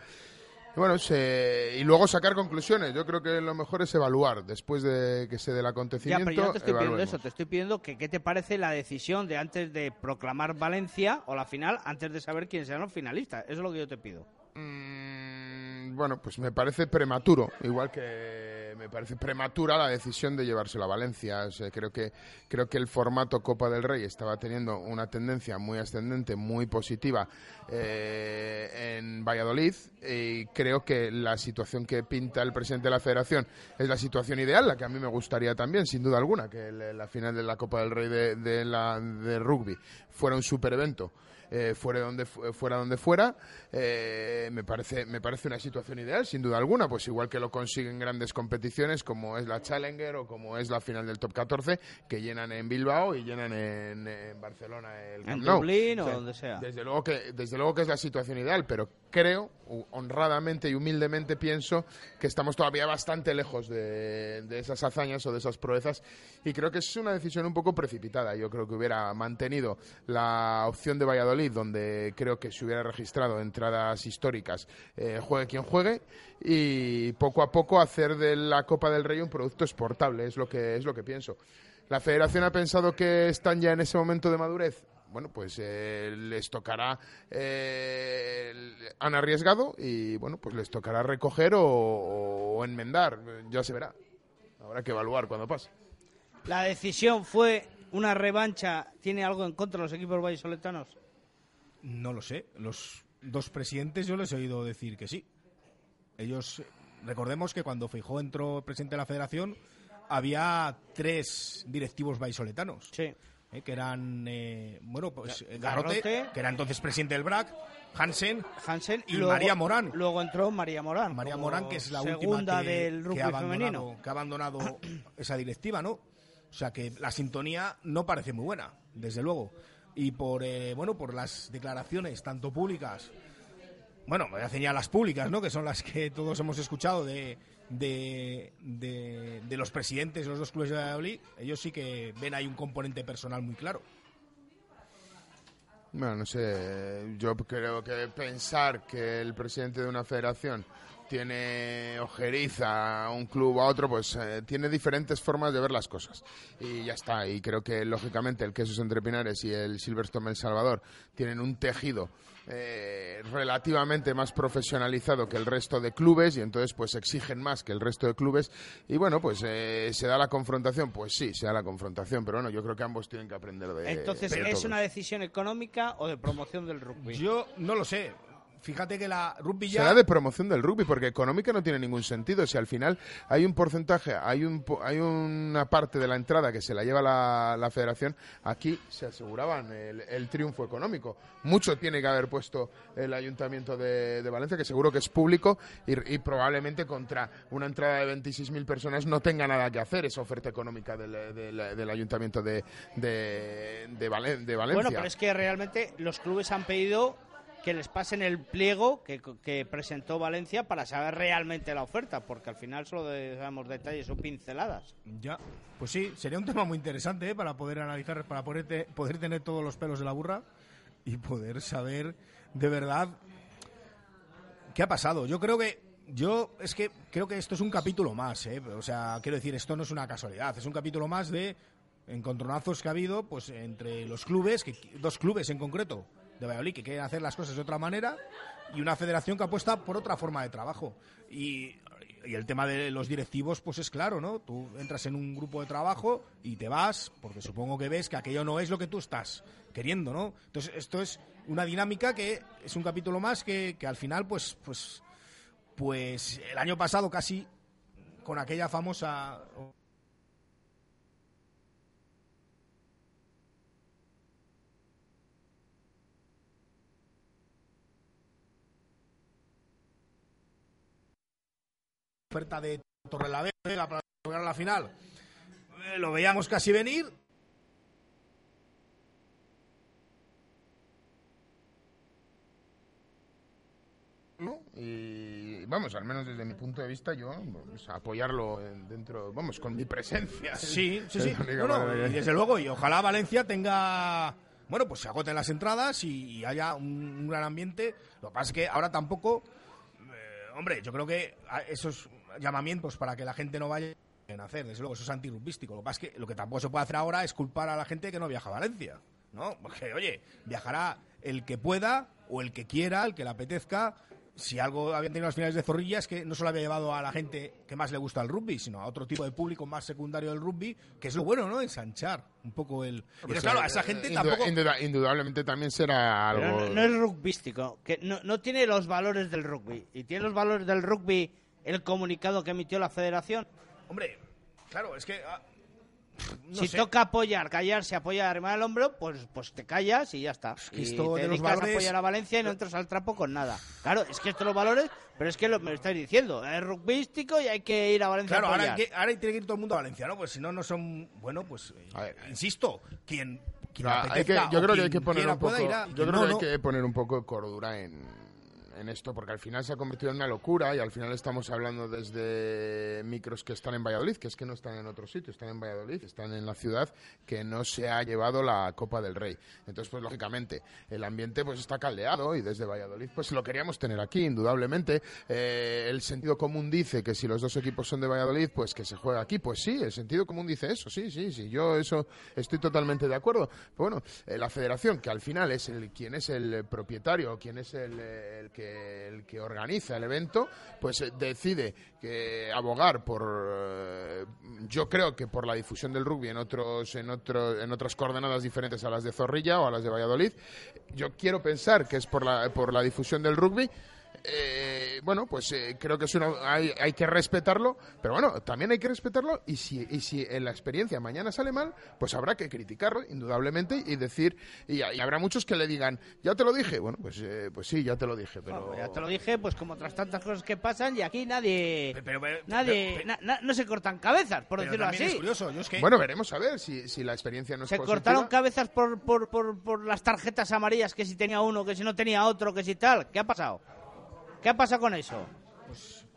Y bueno, se- y luego sacar conclusiones. Yo creo que lo mejor es evaluar después de que se dé el Ya, acontecimiento. pero yo no te estoy pidiendo eso, te estoy pidiendo que qué te parece la decisión de antes de proclamar Valencia o la final, antes de saber quiénes serán los finalistas. Eso es lo que yo te pido. Mm, bueno, pues me parece prematuro, igual que me parece prematura la decisión de llevárselo a Valencia. creo, que, creo que el formato Copa del Rey estaba teniendo una tendencia muy ascendente, muy positiva eh, en Valladolid y creo que la situación que pinta el presidente de la federación es la situación ideal, la que a mí me gustaría también, sin duda alguna, que la final de la Copa del Rey de, la, de rugby fuera un super evento eh, fuera donde fuera donde fuera eh, me parece me parece una situación ideal sin duda alguna pues igual que lo consiguen grandes competiciones como es la Challenger o como es la final del Top 14 que llenan en Bilbao y llenan en, Barcelona el en Dublín o, donde sea. Desde luego que desde luego que es la situación ideal pero creo honradamente y humildemente pienso que estamos todavía bastante lejos de, esas hazañas o de esas proezas y creo que es una decisión un poco precipitada yo creo que hubiera mantenido la opción de Valladolid donde creo que se hubiera registrado entradas históricas, eh, juegue quien juegue, y poco a poco hacer de la Copa del Rey un producto exportable, es lo que, es lo que pienso. ¿La federación ha pensado que están ya en ese momento de madurez? Bueno, pues eh, les tocará, eh, han arriesgado y bueno, pues les tocará recoger o, enmendar, ya se verá. Habrá que evaluar cuando pase. La decisión fue una revancha, ¿tiene algo en contra los equipos vallisoletanos? No lo sé. Los dos presidentes yo les he oído decir que sí. Ellos, recordemos que cuando Feijó entró presidente de la federación, había tres directivos baisoletanos. Sí. Eh, que eran, eh, bueno, pues Garrote, que era entonces presidente del BRAC, Hansen, Hansen y María Morán. Luego entró María Morán. María Morán, que es la última que, del que ha abandonado, que ha abandonado esa directiva, ¿no? O sea que la sintonía no parece muy buena, desde luego y por eh, bueno por las declaraciones tanto públicas bueno me hacen ya las públicas no que son las que todos hemos escuchado de de, de, los presidentes de los dos clubes de Valladolid ellos sí que ven ahí un componente personal muy claro. Bueno no sé yo creo que pensar que el presidente de una federación tiene ojeriza a un club a otro, pues eh, tiene diferentes formas de ver las cosas. Y ya está. Y creo que, lógicamente, el Quesos Entre Pinares y el Silverstone El Salvador tienen un tejido eh, relativamente más profesionalizado que el resto de clubes y entonces pues exigen más que el resto de clubes. Y bueno, pues eh, se da la confrontación. Pues sí, se da la confrontación. Pero bueno, yo creo que ambos tienen que aprender de Entonces, ¿es una decisión económica o de promoción del rugby? Yo no lo sé fíjate que la rugby ya... Será de promoción del rugby, porque económica no tiene ningún sentido. Si al final hay un porcentaje, hay, un, hay una parte de la entrada que se la lleva la, federación, aquí se aseguraban el, triunfo económico. Mucho tiene que haber puesto el ayuntamiento de, Valencia, que seguro que es público y, probablemente contra una entrada de 26.000 personas no tenga nada que hacer esa oferta económica del, ayuntamiento de, de Valencia. Bueno, pero es que realmente los clubes han pedido que les pasen el pliego que, presentó Valencia para saber realmente la oferta, porque al final solo damos detalles o pinceladas. Ya, pues sí, sería un tema muy interesante ¿eh? para poder analizar, para poder, tener todos los pelos de la burra y poder saber de verdad qué ha pasado. Yo creo que yo es que creo que esto es un capítulo más, ¿eh? o sea, quiero decir, esto no es una casualidad, es un capítulo más de encontronazos que ha habido pues entre los clubes, dos clubes en concreto, de Valladolid que quieren hacer las cosas de otra manera y una federación que apuesta por otra forma de trabajo. Y, el tema de los directivos, pues es claro, ¿no? Tú entras en un grupo de trabajo y te vas, porque supongo que ves que aquello no es lo que tú estás queriendo, ¿no? Entonces, esto es una dinámica que es un capítulo más que, que al final, pues, pues, pues el año pasado casi con aquella famosa oferta de Torrelavega para jugar la final. Eh, lo veíamos casi venir. Y vamos, al menos desde mi punto de vista, yo vamos a apoyarlo dentro, vamos, con mi presencia. Sí, sí, sí. y desde luego, y ojalá Valencia tenga bueno, pues se agoten las entradas y, haya un, gran ambiente. Lo que pasa es que ahora tampoco, eh, hombre, yo creo que esos llamamientos para que la gente no vaya a hacer, desde luego, eso es antirrumbístico. Lo que pasa es que lo que tampoco se puede hacer ahora es culpar a la gente que no viaja a Valencia, ¿no? Porque, oye, viajará el que pueda o el que quiera, el que le apetezca, si algo habían tenido las finales de Zorrilla es que no solo había llevado a la gente que más le gusta el rugby, sino a otro tipo de público más secundario del rugby, que es lo bueno, ¿no? Ensanchar un poco el... Pues, claro, a eh, esa gente indu- tampoco... induda- indudablemente también será Pero algo... no, no es rugbístico, que no, no tiene los valores del rugby. Y tiene los valores del rugby el comunicado que emitió la federación. Hombre, claro, es que... ah, no si sé. toca apoyar, callarse, apoyar, arrimar el hombro, pues, pues te callas y ya está. que y esto te de los dedicas a valores- apoyar a Valencia y no entras al trapo con nada. Claro, es que estos los valores, pero es que lo, me lo estáis diciendo, es rugbístico y hay que ir a Valencia Claro, a ahora, apoyar. que, ahora tiene que ir todo el mundo a Valencia, ¿no? Pues si no, no son... Bueno, pues, eh, A ver. insisto, quien... quien Ah, hay que, yo creo que hay quien que poner quiera un poco, pueda ir a- yo creo no, que hay no. que poner un poco de cordura en, en esto, porque al final se ha convertido en una locura y al final estamos hablando desde micros que están en Valladolid, que es que no están en otro sitio, están en Valladolid, están en la ciudad que no se ha llevado la Copa del Rey. Entonces, pues lógicamente, el ambiente pues está caldeado y desde Valladolid pues lo queríamos tener aquí, indudablemente. Eh, el sentido común dice que si los dos equipos son de Valladolid, pues que se juega aquí. Pues sí, el sentido común dice eso, sí, sí, sí, yo eso estoy totalmente de acuerdo. Bueno, eh, la federación, que al final es el quien es el propietario, quien es el, eh, el que, el que organiza el evento, pues eh, decide que abogar por, eh, yo creo que por la difusión del rugby en otros, en otros, en otras coordenadas diferentes a las de Zorrilla o a las de Valladolid. Yo quiero pensar que es por la, por la difusión del rugby. Eh, bueno, pues eh, creo que es una, hay, hay que respetarlo, pero bueno, también hay que respetarlo y si, y si en la experiencia mañana sale mal, pues habrá que criticarlo, indudablemente, y decir, y, y habrá muchos que le digan, ya te lo dije, bueno, pues, eh, pues sí, ya te lo dije, pero... Bueno, ya te lo dije, pues como otras tantas cosas que pasan y aquí nadie... Pero- pero- nadie pero- na- na- no se cortan cabezas, por decirlo es así. curioso, yo es que... Bueno, veremos a ver si, si la experiencia no es Se positiva. cortaron cabezas por, por, por, por las tarjetas amarillas, que si tenía uno, que si no tenía otro, que si tal. ¿Qué ha pasado? ¿Qué ha pasado con eso?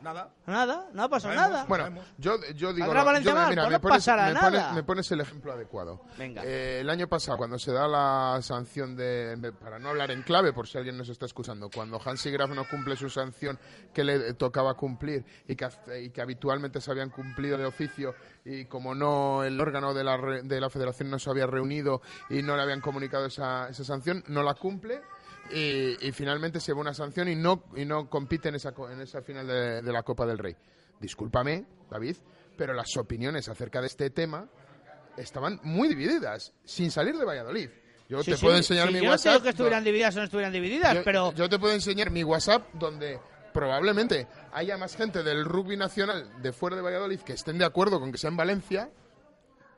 Nada. Nada, no ha pasado Sabemos. nada. Bueno, Sabemos. yo, yo digo... ¿Habrá no, Valencia yo- mal? mira, Pues me no pones, pasará me, pones, nada. me pones el ejemplo adecuado. Venga. Eh, el año pasado, cuando se da la sanción de... Para no hablar en clave, por si alguien nos está escuchando, cuando Hansi Graf no cumple su sanción que le tocaba cumplir y que, hace- y que habitualmente se habían cumplido de oficio y como no el órgano de la, re- de la federación no se había reunido y no le habían comunicado esa, esa sanción, no la cumple y, y finalmente se lleva una sanción y no, y no compite en esa, en esa final de, de la Copa del Rey. Discúlpame, David, pero las opiniones acerca de este tema estaban muy divididas, sin salir de Valladolid. Yo Sí, te sí, puedo enseñar sí, mi yo no WhatsApp. digo que estuvieran divididas o no estuvieran divididas, yo, pero... yo te puedo enseñar mi WhatsApp donde probablemente haya más gente del rugby nacional de fuera de Valladolid que estén de acuerdo con que sea en Valencia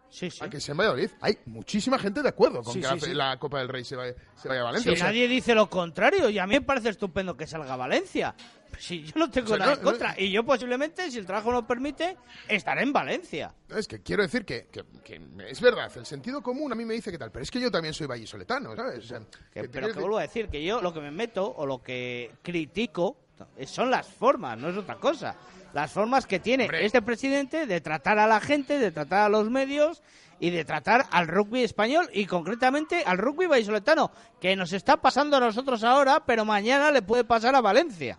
Sí, sí. a que sea en Valladolid. Hay muchísima gente de acuerdo con Sí, que la, la Copa del Rey se vaya, se vaya a Si Valencia. O sea, nadie dice lo contrario, y a mí me parece estupendo que salga Valencia. Si yo no tengo O sea, nada no, en contra, y yo posiblemente, si el trabajo lo permite, estaré en Valencia. Es que quiero decir que, que- que es verdad, el sentido común a mí me dice que tal, pero es que yo también soy vallisoletano, ¿sabes? O sea, Que- que pero que vuelvo a decir que yo lo que me meto o lo que critico son las formas, no es otra cosa. Las formas que tiene Hombre. este presidente de tratar a la gente, de tratar a los medios y de tratar al rugby español y concretamente al rugby vallisoletano, que nos está pasando a nosotros ahora, pero mañana le puede pasar a Valencia.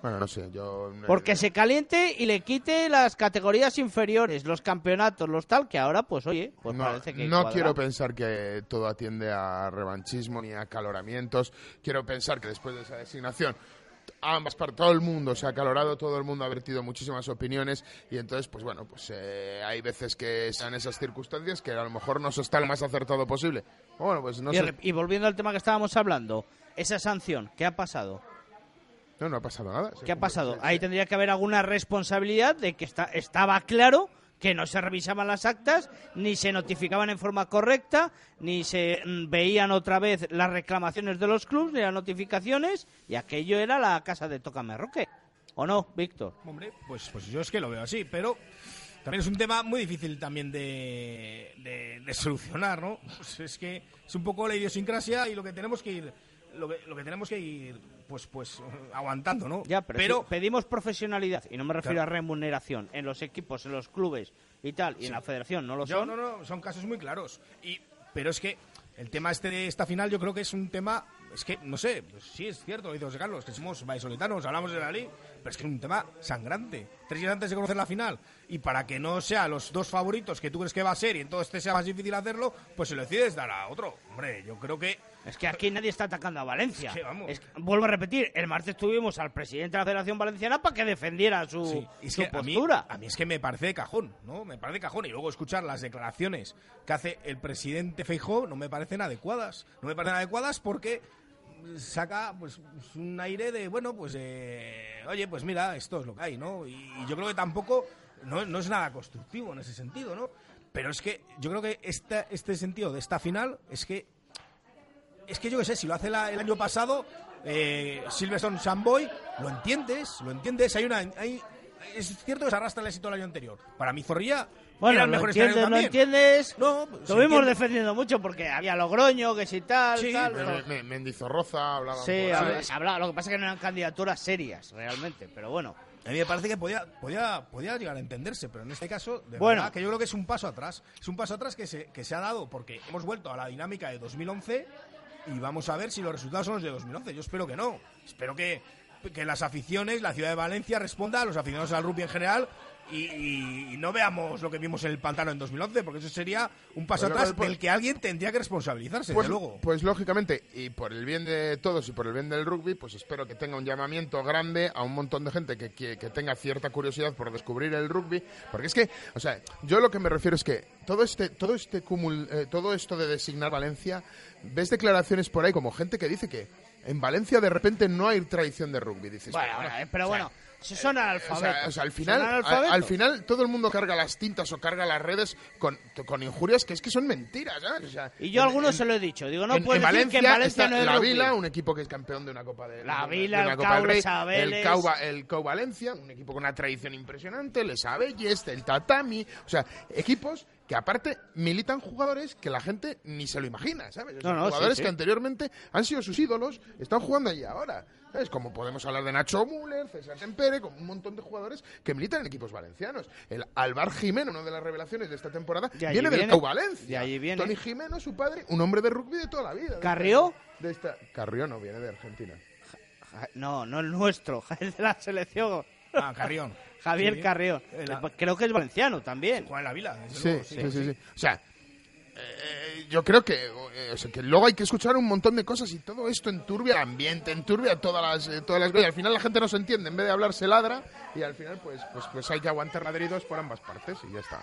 Bueno, no sé, yo... Porque se caliente y le quite las categorías inferiores, los campeonatos, los tal, que ahora, pues oye, pues no, parece que. no cuadra. quiero pensar que todo atiende a revanchismo ni a caloramientos. Quiero pensar que después de esa designación, ambas partes, todo el mundo se ha acalorado, todo el mundo ha vertido muchísimas opiniones y entonces, pues bueno, pues eh, hay veces que sean esas circunstancias que a lo mejor no se está lo más acertado posible. Bueno, pues no y, sé. y volviendo al tema que estábamos hablando, esa sanción, ¿qué ha pasado? No, no ha pasado nada. ¿Qué ha pasado? Ahí tendría que haber alguna responsabilidad de que está, estaba claro que no se revisaban las actas, ni se notificaban en forma correcta, ni se mm, veían otra vez las reclamaciones de los clubes, ni las notificaciones, y aquello era la casa de Tócame Roque. ¿O no, Víctor? Hombre, pues, pues yo es que lo veo así, pero también es un tema muy difícil también de, de- solucionar, ¿no? Pues es que es un poco la idiosincrasia y lo que tenemos que ir, lo que, lo que tenemos que ir, pues, pues aguantando, ¿no? Ya, pero, si pedimos profesionalidad, y no me refiero Claro. a remuneración, en los equipos, en los clubes y tal, y en la federación no lo Yo, son. no, no, son casos muy claros. Y, pero es que el tema este de esta final yo creo que es un tema, es que, no sé, pues sí es cierto, lo dice José Carlos, que somos vallisoletanos, hablamos de la ley, pero es que es un tema sangrante. Tres días antes de conocer la final, y para que no sea los dos favoritos que tú crees que va a ser y entonces te sea más difícil hacerlo, pues se lo decides dar a otro. Hombre, yo creo que Es que aquí nadie está atacando a Valencia. Es que, vamos. Es que- vuelvo a repetir, el martes tuvimos al presidente de la Federación Valenciana para que defendiera su, Sí, es su que a mí, postura. a mí es que me parece de cajón, ¿no? Me parece de cajón. Y luego escuchar las declaraciones que hace el presidente Feijó no me parecen adecuadas. No me parecen adecuadas porque saca pues un aire de, bueno, pues, eh, oye, pues mira, esto es lo que hay, ¿no? Y, y yo creo que tampoco, no, no es nada constructivo en ese sentido, ¿no? Pero es que yo creo que esta, este sentido de esta final es que es que yo qué sé, si lo hace la- el año pasado, eh, Silverstone Samboy, lo entiendes, lo entiendes. Hay una. Hay, es cierto que se arrastra el éxito del año anterior. Para mí, Zorrilla. Bueno, lo mejor entiendes, lo entiendes. No, pues, Estuvimos entiende. defendiendo mucho porque había Logroño, que si tal, Sí, tal. pero- pero- Me- me- Mendizorroza hablaba Sí, por ahí. habla- hablaba- lo que pasa es que no eran candidaturas serias, realmente, pero bueno. A mí me parece que podía, podía, podía llegar a entenderse, pero en este caso, de Bueno. verdad, que yo creo que es un paso atrás. Es un paso atrás que se, que se ha dado porque hemos vuelto a la dinámica de 2011 y vamos a ver si los resultados son los de 2011. Yo espero que no. Espero que, que las aficiones, la ciudad de Valencia responda a los aficionados al rugby en general y, no veamos lo que vimos en el pantano en 2011, porque eso sería un paso Pues, atrás pues, del que alguien tendría que responsabilizarse, Pues, desde luego. pues lógicamente, y por el bien de todos y por el bien del rugby, pues espero que tenga un llamamiento grande a un montón de gente que, que, que tenga cierta curiosidad por descubrir el rugby, porque es que, o sea, yo lo que me refiero es que todo este, todo este eh, todo esto de designar Valencia, ves declaraciones por ahí como gente que dice que en Valencia de repente no hay tradición de rugby, dices. Bueno, pero, bueno, eh, pero o sea, son o analfabetos. sea, o sea, al final, al final todo el mundo carga las tintas o carga las redes con, con injurias que es que son mentiras, Y yo a algunos en- se lo he dicho. Digo, no en, puedes en decir que en Valencia no hay la rugby. Vila, un equipo que es campeón de una Copa de La Vila, de el Copa Cau, Rey, el Cau, el Cau Valencia, un equipo con una tradición impresionante, les Abelles, el Tatami, o sea, equipos que aparte militan jugadores que la gente ni se lo imagina, ¿sabes? O sea, No, no, sí, jugadores sí. que anteriormente han sido sus ídolos, están jugando allí ahora. ¿Sabes? Como podemos hablar de Nacho Müller, César Tempere, con un montón de jugadores que militan en equipos valencianos. El Alvar Jimeno, una de las revelaciones de esta temporada, De viene del viene. Valencia. De allí viene. Tony Jimeno, su padre, un hombre de rugby de toda la vida. ¿Carrió? De esta... Carrió no, viene de Argentina. Ja- No, no el nuestro, es de la selección. Ah, Carrión. Javier Sí. Carrión. El- Creo que es valenciano también. Juega en la Vila. desde Sí, luego, sí, sí, sí. O sea, eh, yo creo que, eh, o sea, que luego hay que escuchar un montón de cosas y todo esto enturbia el ambiente, enturbia todas las, eh, todas las cosas. Y al final la gente no se entiende, en vez de hablar se ladra y al final pues, pues, pues hay que aguantar ladridos por ambas partes y ya está.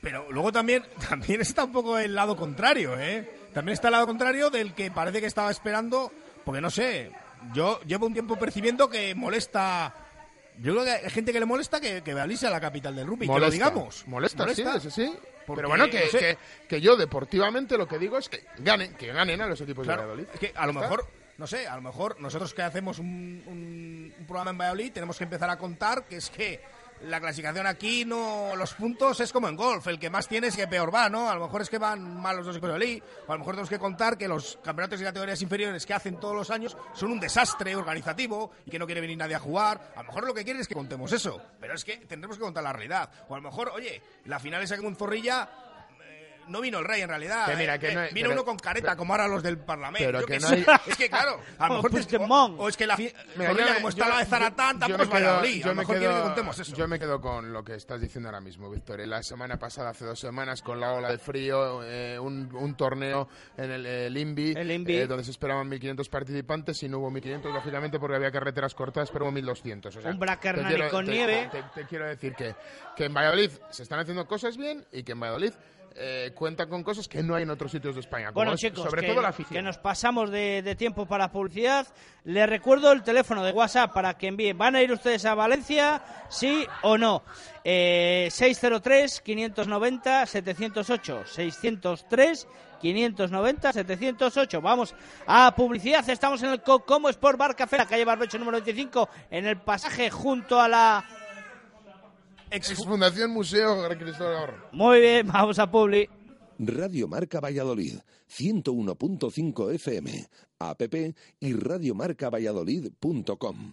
Pero luego también, también está un poco el lado contrario, ¿eh? También está el lado contrario del que parece que estaba esperando, porque no sé, yo llevo un tiempo percibiendo que molesta... Yo creo que hay gente que le molesta que, que Valís sea la capital del rugby, que lo digamos. Molesta, sí, eso sí. Porque, Pero bueno, que, no sé. que, que yo deportivamente lo que digo es que ganen, que ganen a los equipos Claro, de Valladolid. es que a lo mejor, no sé, a lo mejor nosotros que hacemos un, un- un programa en Valladolid tenemos que empezar a contar que es que la clasificación aquí no los puntos es como en golf, el que más tiene es que peor va, ¿no? A lo mejor es que van mal los dos equipos de Valladolid, o a lo mejor tenemos que contar que los campeonatos de categorías inferiores que hacen todos los años son un desastre organizativo y que no quiere venir nadie a jugar. A lo mejor lo que quieren es que contemos eso, pero es que tendremos que contar la realidad. O a lo mejor, oye, la final esa que un zorrilla no vino el rey en realidad. Que mira, eh, que eh, no hay- vino pero- uno con careta, pero- como ahora los del Parlamento. pero yo que qué no sé. hay- Es que claro, a lo mejor te- Puigdemont. o es que la, Mira, yo- como está yo- la de Zaratán, yo tampoco me es quedo- Valladolid. A yo lo me mejor quiere que quedo- contemos eso. Yo me quedo con lo que estás diciendo ahora mismo, Víctor. La semana pasada, hace dos semanas, con la ola de frío, eh, un, un torneo en el, el INVI, El INVI. eh, donde se esperaban 1.500 participantes y no hubo 1.500, lógicamente, porque había carreteras cortadas, pero hubo 1.200. O sea, Un te quiero- con te- nieve. Te, te quiero decir que, que en Valladolid se están haciendo cosas bien y que en Valladolid eh, cuentan con cosas que no hay en otros sitios de España. como Bueno, es, chicos, sobre que, todo la que afición. nos pasamos de, de tiempo para publicidad. Les recuerdo el teléfono de WhatsApp para que envíen. ¿Van a ir ustedes a Valencia? ¿Sí o no? Eh, 603-590-708. 603-590-708. Vamos a publicidad. Estamos en el Cocomo Sport Bar Café, la calle Barbecho número 25, en el pasaje junto a la... Ex Fundación Museo Cristóbal Gavarrón. Muy bien, vamos a Publi. Radio Marca Valladolid, 101.5 FM, app y radiomarcavalladolid.com.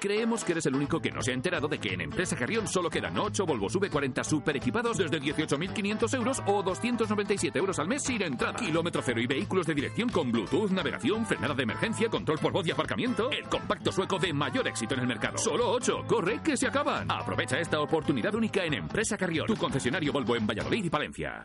Creemos que eres el único que no se ha enterado de que en Empresa Carrión solo quedan 8 Volvo V40 super equipados desde 18.500 euros o 297 euros al mes sin entrada. Kilómetro cero y vehículos de dirección con Bluetooth, navegación, frenada de emergencia, control por voz y aparcamiento. El compacto sueco de mayor éxito en el mercado. Solo 8. Corre, que se acaban. Aprovecha esta oportunidad única en Empresa Carrión, tu concesionario Volvo en Valladolid y Palencia.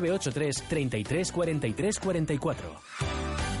983 33 43 44.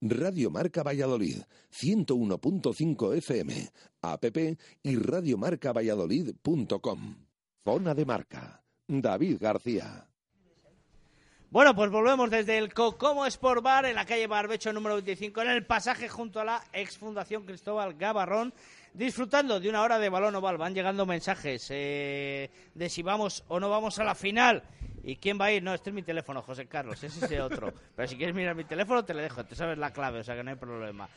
Radio Marca Valladolid, 101.5 FM, app y radiomarcavalladolid.com. Zona de Marca. David García. Bueno, pues volvemos desde el Cocomo Sport Bar en la calle Barbecho número 25, en el pasaje junto a la ex Fundación Cristóbal Gavarrón, disfrutando de una hora de balón oval. Van llegando mensajes eh, de si vamos o no vamos a la final. ¿Y quién va a ir? No, este es mi teléfono, José Carlos, ese es el otro. Pero si quieres mirar mi teléfono, te lo dejo, te sabes la clave, o sea que no hay problema.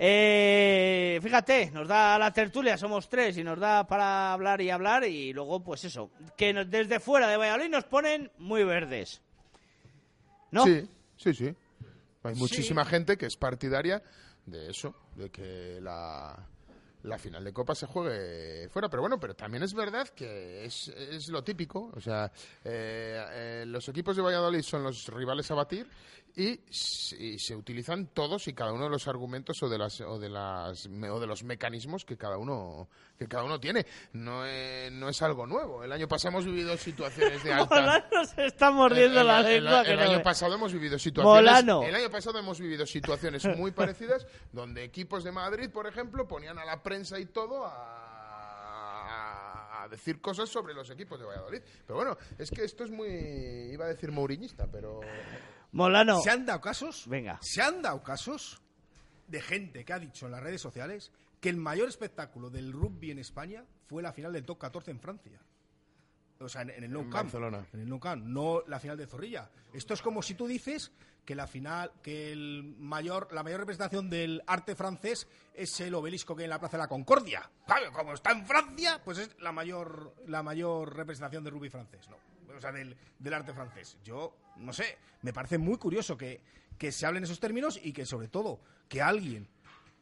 Eh, fíjate, nos da la tertulia, somos tres y nos da para hablar y hablar y luego pues eso, que nos, desde fuera de Valladolid nos ponen muy verdes. ¿No? Sí, sí, sí. Hay muchísima gente que es partidaria de eso, de que la, la final de Copa se juegue fuera. Pero bueno, pero también es verdad que es, es lo típico. O sea, eh, eh, los equipos de Valladolid son los rivales a batir y, y se utilizan todos y cada uno de los argumentos o de las o de las o de los mecanismos que cada uno que cada uno tiene. No es, no es algo nuevo. El año pasado hemos vivido situaciones de alta Molano se está mordiendo el, la el- el- lengua. el no año pasado hemos vivido situaciones. Molano. El año pasado hemos vivido situaciones muy parecidas donde equipos de Madrid, por ejemplo, ponían a la prensa y todo a, a decir cosas sobre los equipos de Valladolid. Pero bueno, es que esto es muy, iba a decir mouriñista, pero Molano. Se han dado casos. Venga. Se han dado casos de gente que ha dicho en las redes sociales que el mayor espectáculo del rugby en España fue la final del top 14 en Francia. O sea, en, en el Nou En Camp. Barcelona. En el Nou Camp, no la final de Zorrilla. Esto es como si tú dices que la final, que el mayor, la mayor representación del arte francés es el obelisco que hay en la Plaza de la Concordia. Claro, como está en Francia, pues es la mayor, la mayor representación del rugby francés, ¿no? O sea, del, del arte francés. Yo no sé, me parece muy curioso que, que se hablen esos términos y que sobre todo que alguien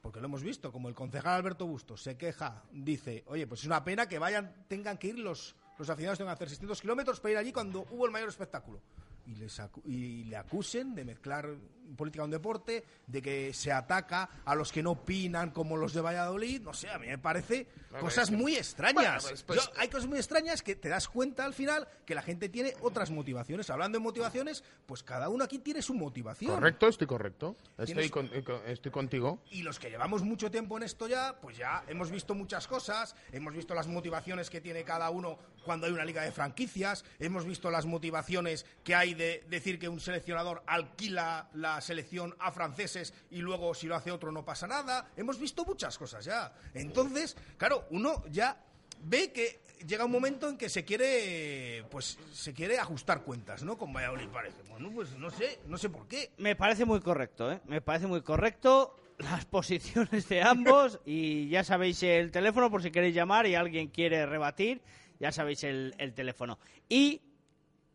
porque lo hemos visto, como el concejal Alberto Bustos se queja, dice, oye, pues es una pena que vayan, tengan que ir los, los aficionados, tengan que hacer 600 kilómetros para ir allí cuando hubo el mayor espectáculo. Y, les acu- y le acusen de mezclar política con deporte, de que se ataca a los que no opinan como los de Valladolid, no sé, a mí me parece cosas muy extrañas. Bueno, pues- pues- Yo- hay cosas muy extrañas que te das cuenta al final que la gente tiene otras motivaciones. Hablando de motivaciones, pues cada uno aquí tiene su motivación. Correcto, estoy correcto. Estoy, eh, con- estoy contigo. Y los que llevamos mucho tiempo en esto ya, pues ya hemos visto muchas cosas, hemos visto las motivaciones que tiene cada uno cuando hay una liga de franquicias, hemos visto las motivaciones que hay de decir que un seleccionador alquila la selección a franceses y luego si lo hace otro no pasa nada. Hemos visto muchas cosas ya. Entonces, claro, uno ya ve que llega un momento en que se quiere pues se quiere ajustar cuentas, ¿no? Con Valladolid parece. Bueno, pues no sé, no sé por qué. Me parece muy correcto, ¿eh? Me parece muy correcto las posiciones de ambos y ya sabéis el teléfono por si queréis llamar y alguien quiere rebatir, ya sabéis el, el teléfono. Y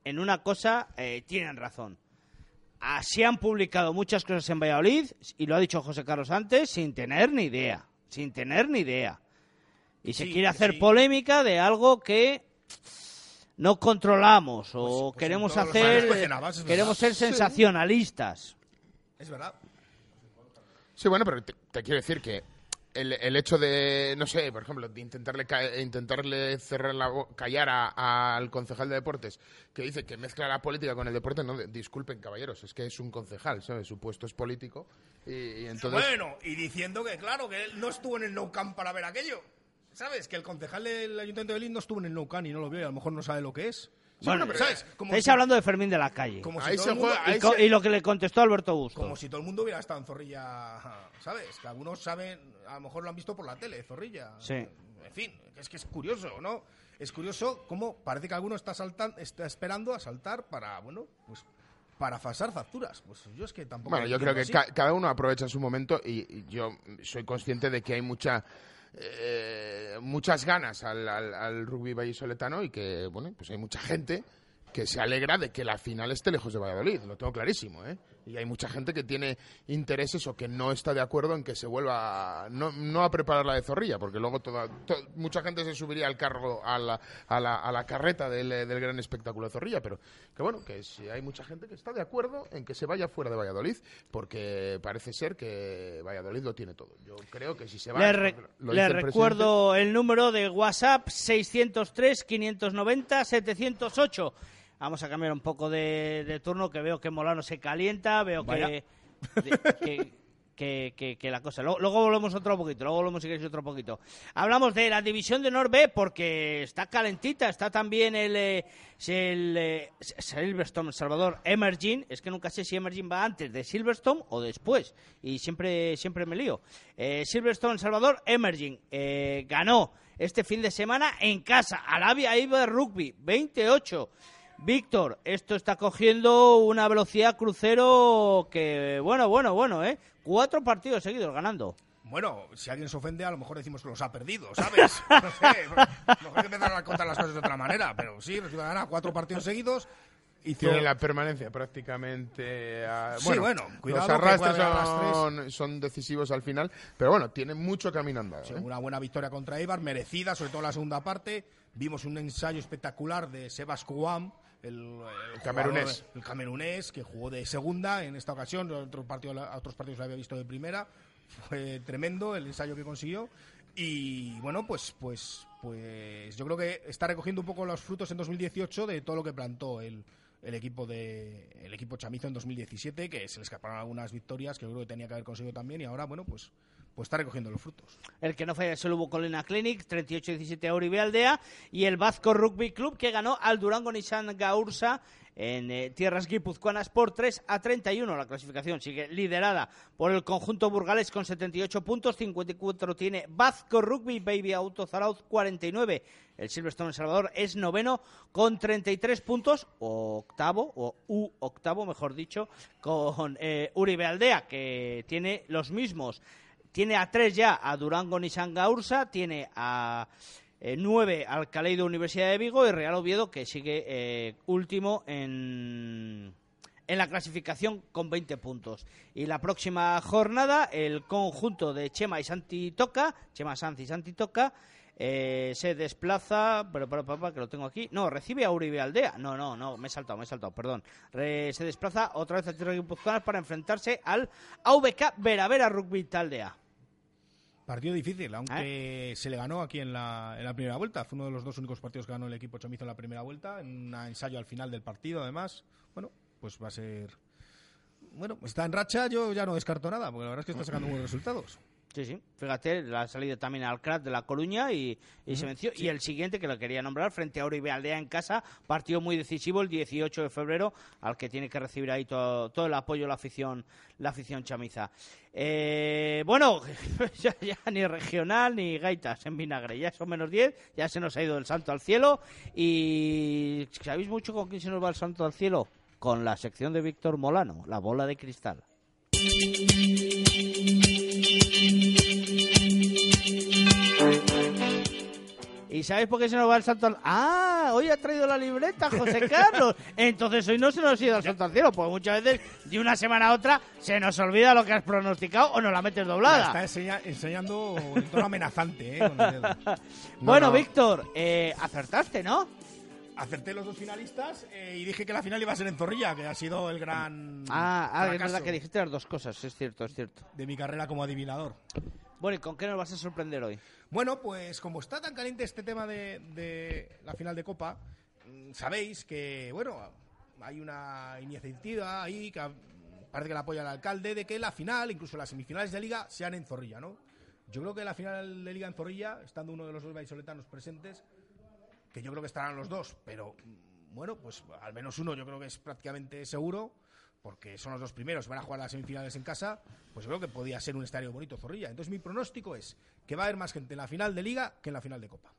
en una cosa eh, tienen razón. Así han publicado muchas cosas en Valladolid y lo ha dicho José Carlos antes sin tener ni idea, sin tener ni idea. Y se quiere hacer sí. polémica de algo que no controlamos o pues en queremos hacer queremos ser sensacionalistas. Es verdad. Sí, bueno, pero te, te quiero decir que el, el hecho de, no sé, por ejemplo, de intentarle, intentarle cerrar la callar a- al concejal de deportes que dice que mezcla la política con el deporte, no, disculpen, caballeros, es que es un concejal, ¿sabes? Su puesto es político y, entonces... Bueno, y diciendo que, claro, que él no estuvo en el No Camp para ver aquello. ¿Sabes? Que el concejal del Ayuntamiento de Lille no estuvo en el No Camp y no lo vio y a lo mejor no sabe lo que es. Bueno, pero, ¿sabes? Como Estáis si, hablando de Fermín de la calle. como si Ahí todo se el mundo, juega- y, ahí co- se- y lo que le contestó Alberto Busto. como si todo el mundo hubiera estado en Zorrilla, ¿sabes? Que algunos saben, a lo mejor lo han visto por la tele, Zorrilla. Sí. En fin, es que es curioso, ¿no? Es curioso cómo parece que alguno está, saltan, está esperando a saltar para, bueno, pues para pasar facturas. Pues yo es que tampoco... Bueno, yo creo que ca- cada uno aprovecha su momento y, y yo soy consciente de que hay mucha eh, muchas ganas al, al, al rugby vallisoletano y que, bueno, pues hay mucha gente que se alegra de que la final esté lejos de Valladolid, lo tengo clarísimo, ¿eh? Y hay mucha gente que tiene intereses o que no está de acuerdo en que se vuelva, a- no, no a preparar la de Zorrilla, porque luego toda, to- mucha gente se subiría al carro, a la, a la, a la carreta del, del gran espectáculo de Zorrilla, pero que bueno, que si hay mucha gente que está de acuerdo en que se vaya fuera de Valladolid, porque parece ser que Valladolid lo tiene todo. Yo creo que si se va... Le, re- lo le el recuerdo el número de WhatsApp 603-590-708. Vamos a cambiar un poco de, de turno, que veo que Molano se calienta, veo que, que, que- que- que la cosa... Luego, luego volvemos otro poquito, luego volvemos si queréis otro poquito. Hablamos de la división de Norbe porque está calentita, está también el, eh, el eh, Silverstone Salvador Emerging, es que nunca sé si Emerging va antes de Silverstone o después, y siempre, siempre me lío. Eh, Silverstone Salvador Emerging eh, ganó este fin de semana en casa, Arabia Iber Rugby, 28. Víctor, esto está cogiendo una velocidad crucero que, bueno, bueno, bueno, ¿eh? Cuatro partidos seguidos ganando. Bueno, si alguien se ofende, a lo mejor decimos que los ha perdido, ¿sabes? No sé, a lo mejor hay que empezar a contar las cosas de otra manera, pero sí, resulta ganar cuatro partidos seguidos. Hizo... Tiene la permanencia prácticamente. a- Sí, bueno, cuidado los arrastres son, son decisivos al final, pero bueno, tiene mucho camino andado. Sí, ¿eh? una buena victoria contra Eibar, merecida, sobre todo en la segunda parte. Vimos un ensayo espectacular de Sebas el, el camerunés. jugador- el camerunés, que jugó de segunda en esta ocasión. Otros partidos, otros partidos lo había visto de primera. Fue tremendo el ensayo que consiguió. Y bueno, pues, pues, pues yo creo que está recogiendo un poco los frutos en 2018 de todo lo que plantó el, el equipo de el equipo chamizo en 2017, que se le escaparon algunas victorias que yo creo que tenía que haber conseguido también. Y ahora, bueno, pues, pues está recogiendo los frutos. El que no falla es el Hubo Colina Clinic, 38-17 a Uribe Aldea. Y el Vasco Rugby Club, que ganó al Durango Nissan Gaursa en eh, tierras guipuzcoanas por 3 a 31. La clasificación sigue liderada por el conjunto burgalés con 78 puntos. 54 tiene Vasco Rugby, Baby Auto Zarauz 49. El Silverstone Salvador es noveno con 33 puntos. Octavo, o U octavo, mejor dicho, con eh, Uribe Aldea, que tiene los mismos. Tiene a tres ya a Durango Nissan Gaursa, tiene a eh, nueve al Caleido Universidad de Vigo y Real Oviedo que sigue eh, último en, en la clasificación con 20 puntos. Y la próxima jornada, el conjunto de Chema y Santi Toca, Chema Sanz y Santi Toca, eh, se desplaza, pero para papá que lo tengo aquí, no, recibe a Uribe Aldea, no, no, no, me he saltado, me he saltado, perdón, Re- se desplaza otra vez a Tierra Guipuzcoana para enfrentarse al AVK Veravera Rugby Taldea. Partido difícil, aunque ¿Eh? se le ganó aquí en la, en la primera vuelta. Fue uno de los dos únicos partidos que ganó el equipo chomizo en la primera vuelta, en un ensayo al final del partido, además. Bueno, pues va a ser... Bueno, está en racha, yo ya no descarto nada, porque la verdad es que está sacando buenos resultados. Sí, sí. Fíjate, le ha salido también al crack de La Coruña y, y se venció. Y el siguiente, que lo quería nombrar, frente a Uribe Aldea en casa, partido muy decisivo el 18 de febrero, al que tiene que recibir ahí todo, todo el apoyo la afición, la afición chamiza. Eh, bueno, ya, ya ni regional ni gaitas en vinagre. Ya son menos 10, ya se nos ha ido el santo al cielo. Y ¿sabéis mucho con quién se nos va el santo al cielo? Con la sección de Víctor Molano, la bola de cristal. ¿Y sabéis por qué se nos va el santo al... Ah, hoy ha traído la libreta José Carlos. Entonces hoy no se nos ha ido el santo al cielo, porque muchas veces de una semana a otra se nos olvida lo que has pronosticado o nos la metes La doblada. está enseña- enseñando en tono amenazante, ¿eh? Con el dedo. bueno, no. Víctor, eh, acertaste, ¿no? Acerté los dos finalistas eh, y dije que la final iba a ser en Zorrilla, que ha sido el gran Ah, ah, es verdad que dijiste las dos cosas, es cierto, es cierto. de mi carrera como adivinador. Bueno, ¿y con qué nos vas a sorprender hoy? Bueno, pues como está tan caliente este tema de, la final de Copa, mm, sabéis que, bueno, hay una iniciativa ahí que parece que la apoya el alcalde de que la final, incluso las semifinales de Liga, sean en Zorrilla, ¿no? Yo creo que la final de Liga en Zorrilla, estando uno de los dos vallisoletanos presentes, que yo creo que estarán los dos, pero mm, bueno, pues al menos uno yo creo que es prácticamente seguro, porque son los dos primeros, van a jugar las semifinales en casa, pues creo que podía ser un estadio bonito Zorrilla. Entonces mi pronóstico es que va a haber más gente en la final de Liga que en la final de Copa.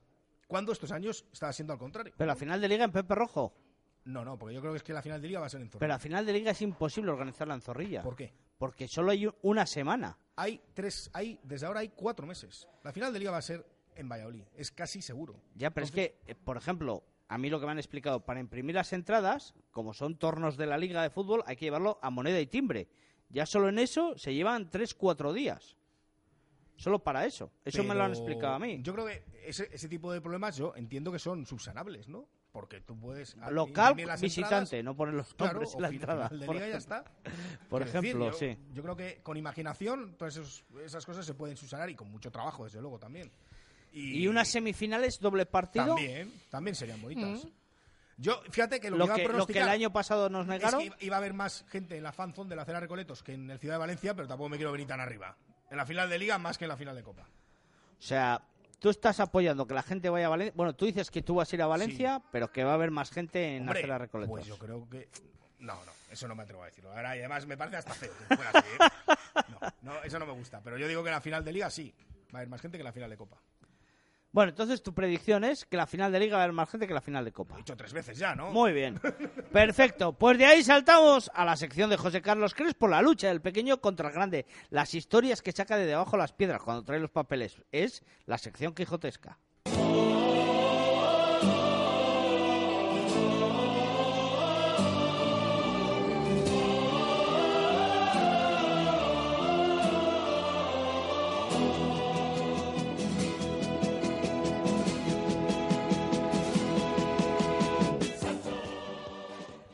Cuando estos años estaba siendo al contrario. Pero la final de liga en Pepe Rojo. No, no, porque yo creo que es que la final de Liga va a ser en Zorrilla. Pero la final de liga es imposible organizarla en Zorrilla. ¿Por qué? Porque solo hay una semana. Hay tres, hay, desde ahora hay cuatro meses. La final de Liga va a ser en Valladolid, es casi seguro. Ya, pero es que, eh, por ejemplo, a mí lo que me han explicado, para imprimir las entradas, como son tornos de la liga de fútbol, hay que llevarlo a moneda y timbre. Ya solo en eso se llevan 3-4 días. Solo para eso. Eso me lo han explicado a mí. Yo creo que ese, ese tipo de problemas yo entiendo que son subsanables, ¿no? Porque tú puedes... al- Local, las visitante, entradas, no poner los nombres en la entrada. de por liga ya ejemplo. está. Por Quiero decir, ejemplo, yo- sí. Yo creo que con imaginación todas esas cosas se pueden subsanar y con mucho trabajo, desde luego, también. Y unas semifinales doble partido. También, también serían bonitas. Yo, fíjate que lo, Lo que, iba a que, lo que el año pasado nos es negaron. que iba- a haber más gente en la fanzone de la Cera Recoletos que en el Ciudad de Valencia, pero tampoco me quiero venir tan arriba. En la final de Liga más que en la final de Copa. O sea, tú estás apoyando que la gente vaya a Valencia. Bueno, tú dices que tú vas a ir a Valencia, pero que va a haber más gente en Hombre, la Recoletos. Pues yo creo que. No, no, eso no me atrevo a decirlo. Ahora, y además me parece hasta feo que fuera así, ¿eh? No, no, eso no me gusta. Pero yo digo que en la final de Liga sí. Va a haber más gente que en la final de Copa. Bueno, entonces tu predicción es que la final de Liga va a haber más gente que la final de Copa. He dicho tres veces ya, ¿no? Muy bien. Perfecto. Pues de ahí saltamos a la sección de José Carlos Crespo, la lucha del pequeño contra el grande. Las historias que saca de debajo las piedras cuando trae los papeles. Es la sección quijotesca.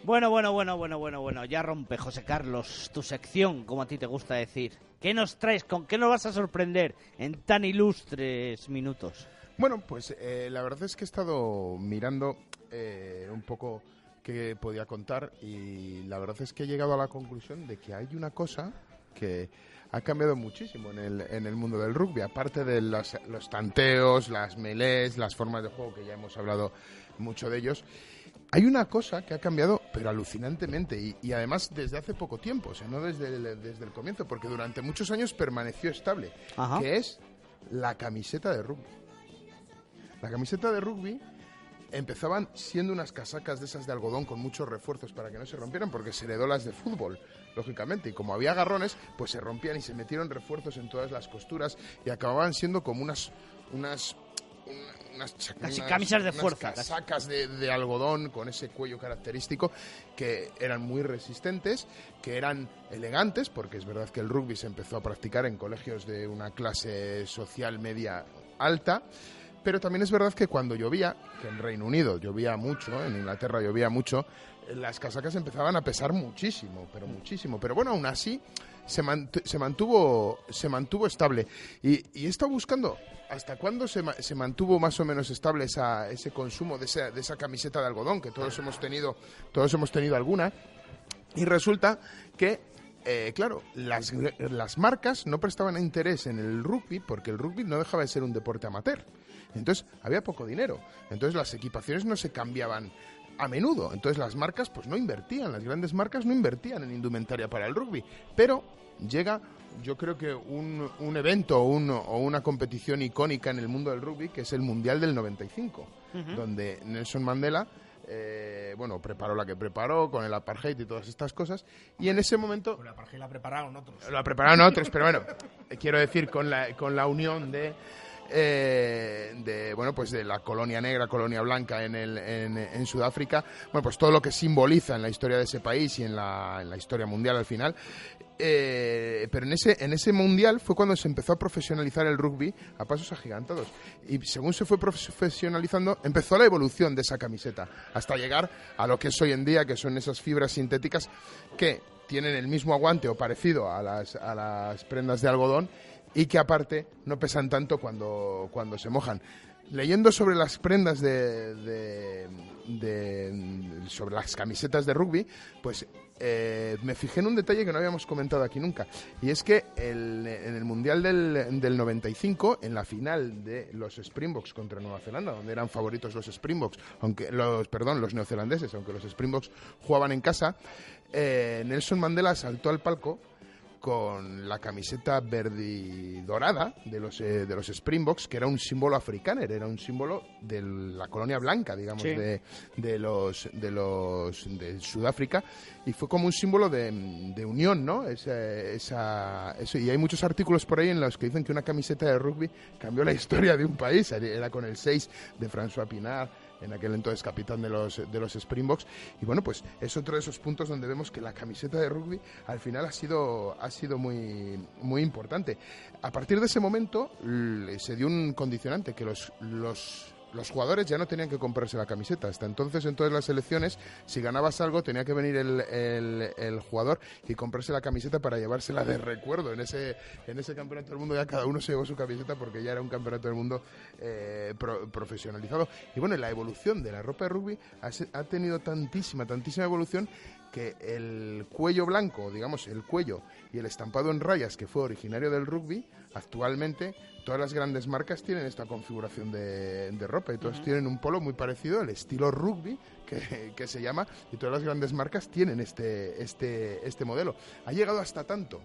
Bueno, bueno, bueno, bueno, bueno, bueno. Ya rompe, José Carlos, tu sección, como a ti te gusta decir. ¿Qué nos traes? ¿Con qué nos vas a sorprender en tan ilustres minutos? Bueno, pues eh, la verdad es que he estado mirando eh, un poco qué podía contar y la verdad es que he llegado a la conclusión de que hay una cosa que ha cambiado muchísimo en el, en el mundo del rugby, aparte de los, los tanteos, las melés, las formas de juego que ya hemos hablado mucho de ellos. Hay una cosa que ha cambiado, pero alucinantemente, y, y además desde hace poco tiempo, o sea, no desde el, desde el comienzo, porque durante muchos años permaneció estable, Ajá. que es la camiseta de rugby. La camiseta de rugby empezaban siendo unas casacas de esas de algodón con muchos refuerzos para que no se rompieran, porque se heredó las de fútbol, lógicamente. Y como había garrones, pues se rompían y se metieron refuerzos en todas las costuras y acababan siendo como unas, unas, un- unas, Casi unas- camisas de unas fuerza, casacas de, de algodón con ese cuello característico que eran muy resistentes, que eran elegantes, porque es verdad que el rugby se empezó a practicar en colegios de una clase social media alta. Pero también es verdad que cuando llovía, que en Reino Unido llovía mucho, en Inglaterra llovía mucho, las casacas empezaban a pesar muchísimo, pero muchísimo. Pero bueno, aún así se, se mantuvo se mantuvo estable. Y, y he estado buscando hasta cuándo se, ma- se mantuvo más o menos estable esa, ese consumo de esa, de esa camiseta de algodón, que todos hemos tenido, todos hemos tenido alguna. Y resulta que, eh, claro, las, las marcas no prestaban interés en el rugby porque el rugby no dejaba de ser un deporte amateur. Entonces había poco dinero. Entonces las equipaciones no se cambiaban a menudo. Entonces las marcas pues no invertían, las grandes marcas no invertían en indumentaria para el rugby. Pero llega, yo creo que un, un evento o, un- o una competición icónica en el mundo del rugby, que es el Mundial del 95, Ujú. donde Nelson Mandela eh, bueno, preparó la que preparó con el apartheid y todas estas cosas. Y en ese momento La parejilla la prepararon otros. lo prepararon otros, pero bueno, eh, quiero decir con la, con la unión de, eh, de bueno pues de la colonia negra, colonia blanca en, el, en, en Sudáfrica, bueno pues todo lo que simboliza en la historia de ese país y en la, en la historia mundial al final. Eh, pero en ese, en ese mundial fue cuando se empezó a profesionalizar el rugby a pasos agigantados. Y según se fue profesionalizando, empezó la evolución de esa camiseta, hasta llegar a lo que es hoy en día, que son esas fibras sintéticas que tienen el mismo aguante o parecido a las, a las prendas de algodón y que aparte no pesan tanto cuando, cuando se mojan. Leyendo sobre las prendas de, sobre las camisetas de rugby, pues eh, me fijé en un detalle que no habíamos comentado aquí nunca. Y es que en el Mundial del, del 95, en la final de los Springboks contra Nueva Zelanda, donde eran favoritos los Springboks, aunque los, perdón, los neozelandeses, aunque los Springboks jugaban en casa, eh, Nelson Mandela saltó al palco con la camiseta verde y dorada de los, eh, de los Springboks, que era un símbolo africano, era un símbolo de la colonia blanca, digamos, Sí. de, de los de los de Sudáfrica, y fue como un símbolo de, de unión, ¿no? Esa, esa- eso, y hay muchos artículos por ahí en los que dicen que una camiseta de rugby cambió la historia de un país, era con el 6 de François Pinard, en aquel entonces capitán de los, de los Springboks. Y bueno, pues es otro de esos puntos donde vemos que la camiseta de rugby al final ha sido, ha sido muy, muy importante. A partir de ese momento se dio un condicionante, que los, los, los jugadores ya no tenían que comprarse la camiseta. Hasta entonces, en todas las elecciones, si ganabas algo, tenía que venir el, jugador y comprarse la camiseta para llevársela de recuerdo. En ese, en ese campeonato del mundo ya cada uno se llevó su camiseta porque ya era un campeonato del mundo eh, pro- profesionalizado. Y bueno, la evolución de la ropa de rugby ha, ha tenido tantísima, tantísima evolución que el cuello blanco, digamos, el cuello y el estampado en rayas que fue originario del rugby, actualmente todas las grandes marcas tienen esta configuración de, de ropa y todas Ujú. tienen un polo muy parecido al estilo rugby que, que se llama y todas las grandes marcas tienen este, este, este modelo. Ha llegado hasta tanto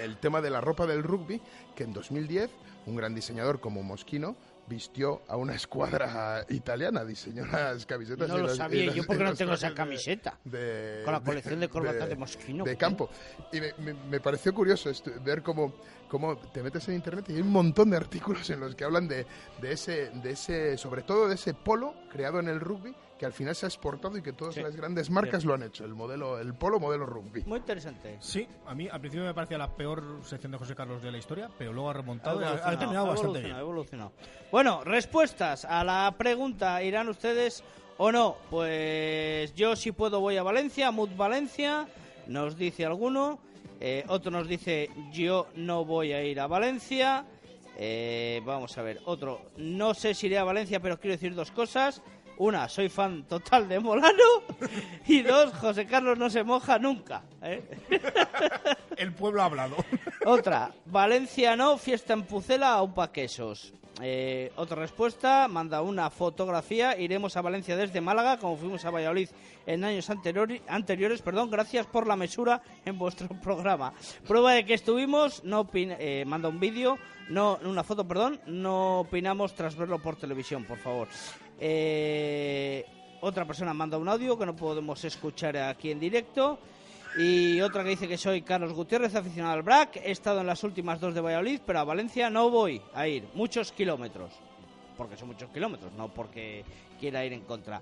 el tema de la ropa del rugby que en 2010 un gran diseñador como Moschino vistió a una escuadra italiana, diseñó las camisetas. No y lo las- sabía las- yo porque no tengo esa de- camiseta. de- Con la colección de corbatas de Moschino. de campo. Y me, me- me pareció curioso esto, ver cómo, cómo te metes en internet y hay un montón de artículos en los que hablan de, de ese, de ese, sobre todo de ese polo creado en el rugby que al final se ha exportado y que todas Sí. las grandes marcas Bien. lo han hecho, el modelo, el polo modelo rugby. Muy interesante. Sí, a mí al principio me parecía la peor sección de José Carlos de la historia, pero luego ha remontado y ha, ha evolucionado, terminado ha bastante evolucionado, bien. ha evolucionado. Bueno, respuestas a la pregunta, ¿irán ustedes o no? Pues yo si puedo voy a Valencia, Mud Valencia, nos dice alguno. Eh, otro nos dice, yo no voy a ir a Valencia. Eh, vamos a ver, otro, no sé si iré a Valencia, pero quiero decir dos cosas. Una, soy fan total de Molano. Y dos, José Carlos no se moja nunca. ¿eh? El pueblo ha hablado. Otra, Valencia no, fiesta en Pucela a Upa Quesos. Eh, otra respuesta, manda una fotografía. Iremos a Valencia desde Málaga, como fuimos a Valladolid en años anteriores. Perdón, gracias por la mesura en vuestro programa. Prueba de que estuvimos, no eh, manda un vídeo, no una foto, perdón. No opinamos tras verlo por televisión, por favor. Eh, otra persona manda un audio que no podemos escuchar aquí en directo. Y otra que dice que soy Carlos Gutiérrez, aficionado al BRAC. He estado en las últimas dos de Valladolid, pero a Valencia no voy a ir. Muchos kilómetros. porque son muchos kilómetros, no porque quiera ir en contra.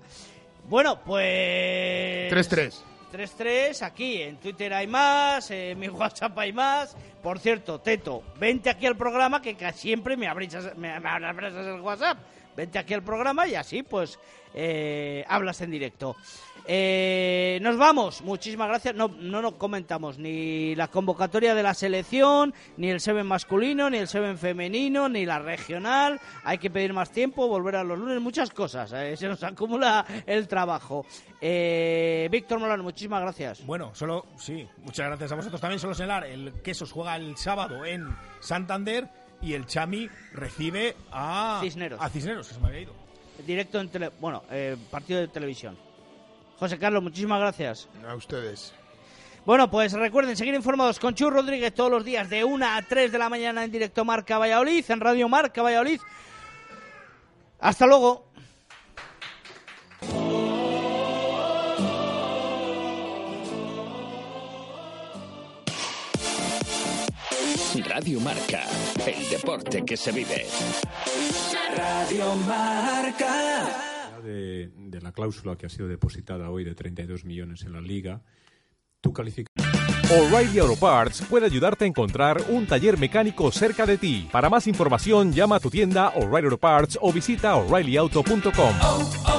Bueno, pues... 3-3. 3-3, aquí en Twitter hay más, en mi WhatsApp hay más. Por cierto, Teto, vente aquí al programa que siempre me abres, me, me abres el WhatsApp. Vente aquí al programa y así pues eh, hablas en directo. Eh, nos vamos, muchísimas gracias. No, no nos comentamos ni la convocatoria de la selección, ni el Seven masculino, ni el Seven femenino, ni la regional. Hay que pedir más tiempo, volver a los lunes, muchas cosas. eh, se nos acumula el trabajo. Víctor Molano, muchísimas gracias. Bueno, solo, sí, muchas gracias a vosotros también. Solo señalar, el Quesos juega el sábado en Santander y el Chami recibe a Cisneros. A Cisneros, que se me había ido. Directo en tele, bueno, eh, partido de televisión. José Carlos, muchísimas gracias. A ustedes. Bueno, pues recuerden seguir informados con Chu Rodríguez todos los días de 1 a 3 de la mañana en directo Marca Valladolid, en Radio Marca Valladolid. Hasta luego. Radio Marca, el deporte que se vive. Radio Marca. De, de la cláusula que ha sido depositada hoy de 32 millones en la liga, tú calificas. O'Reilly Auto Parts puede ayudarte a encontrar un taller mecánico cerca de ti. Para más información, llama a tu tienda O'Reilly Auto Parts o visita oreillyauto.com.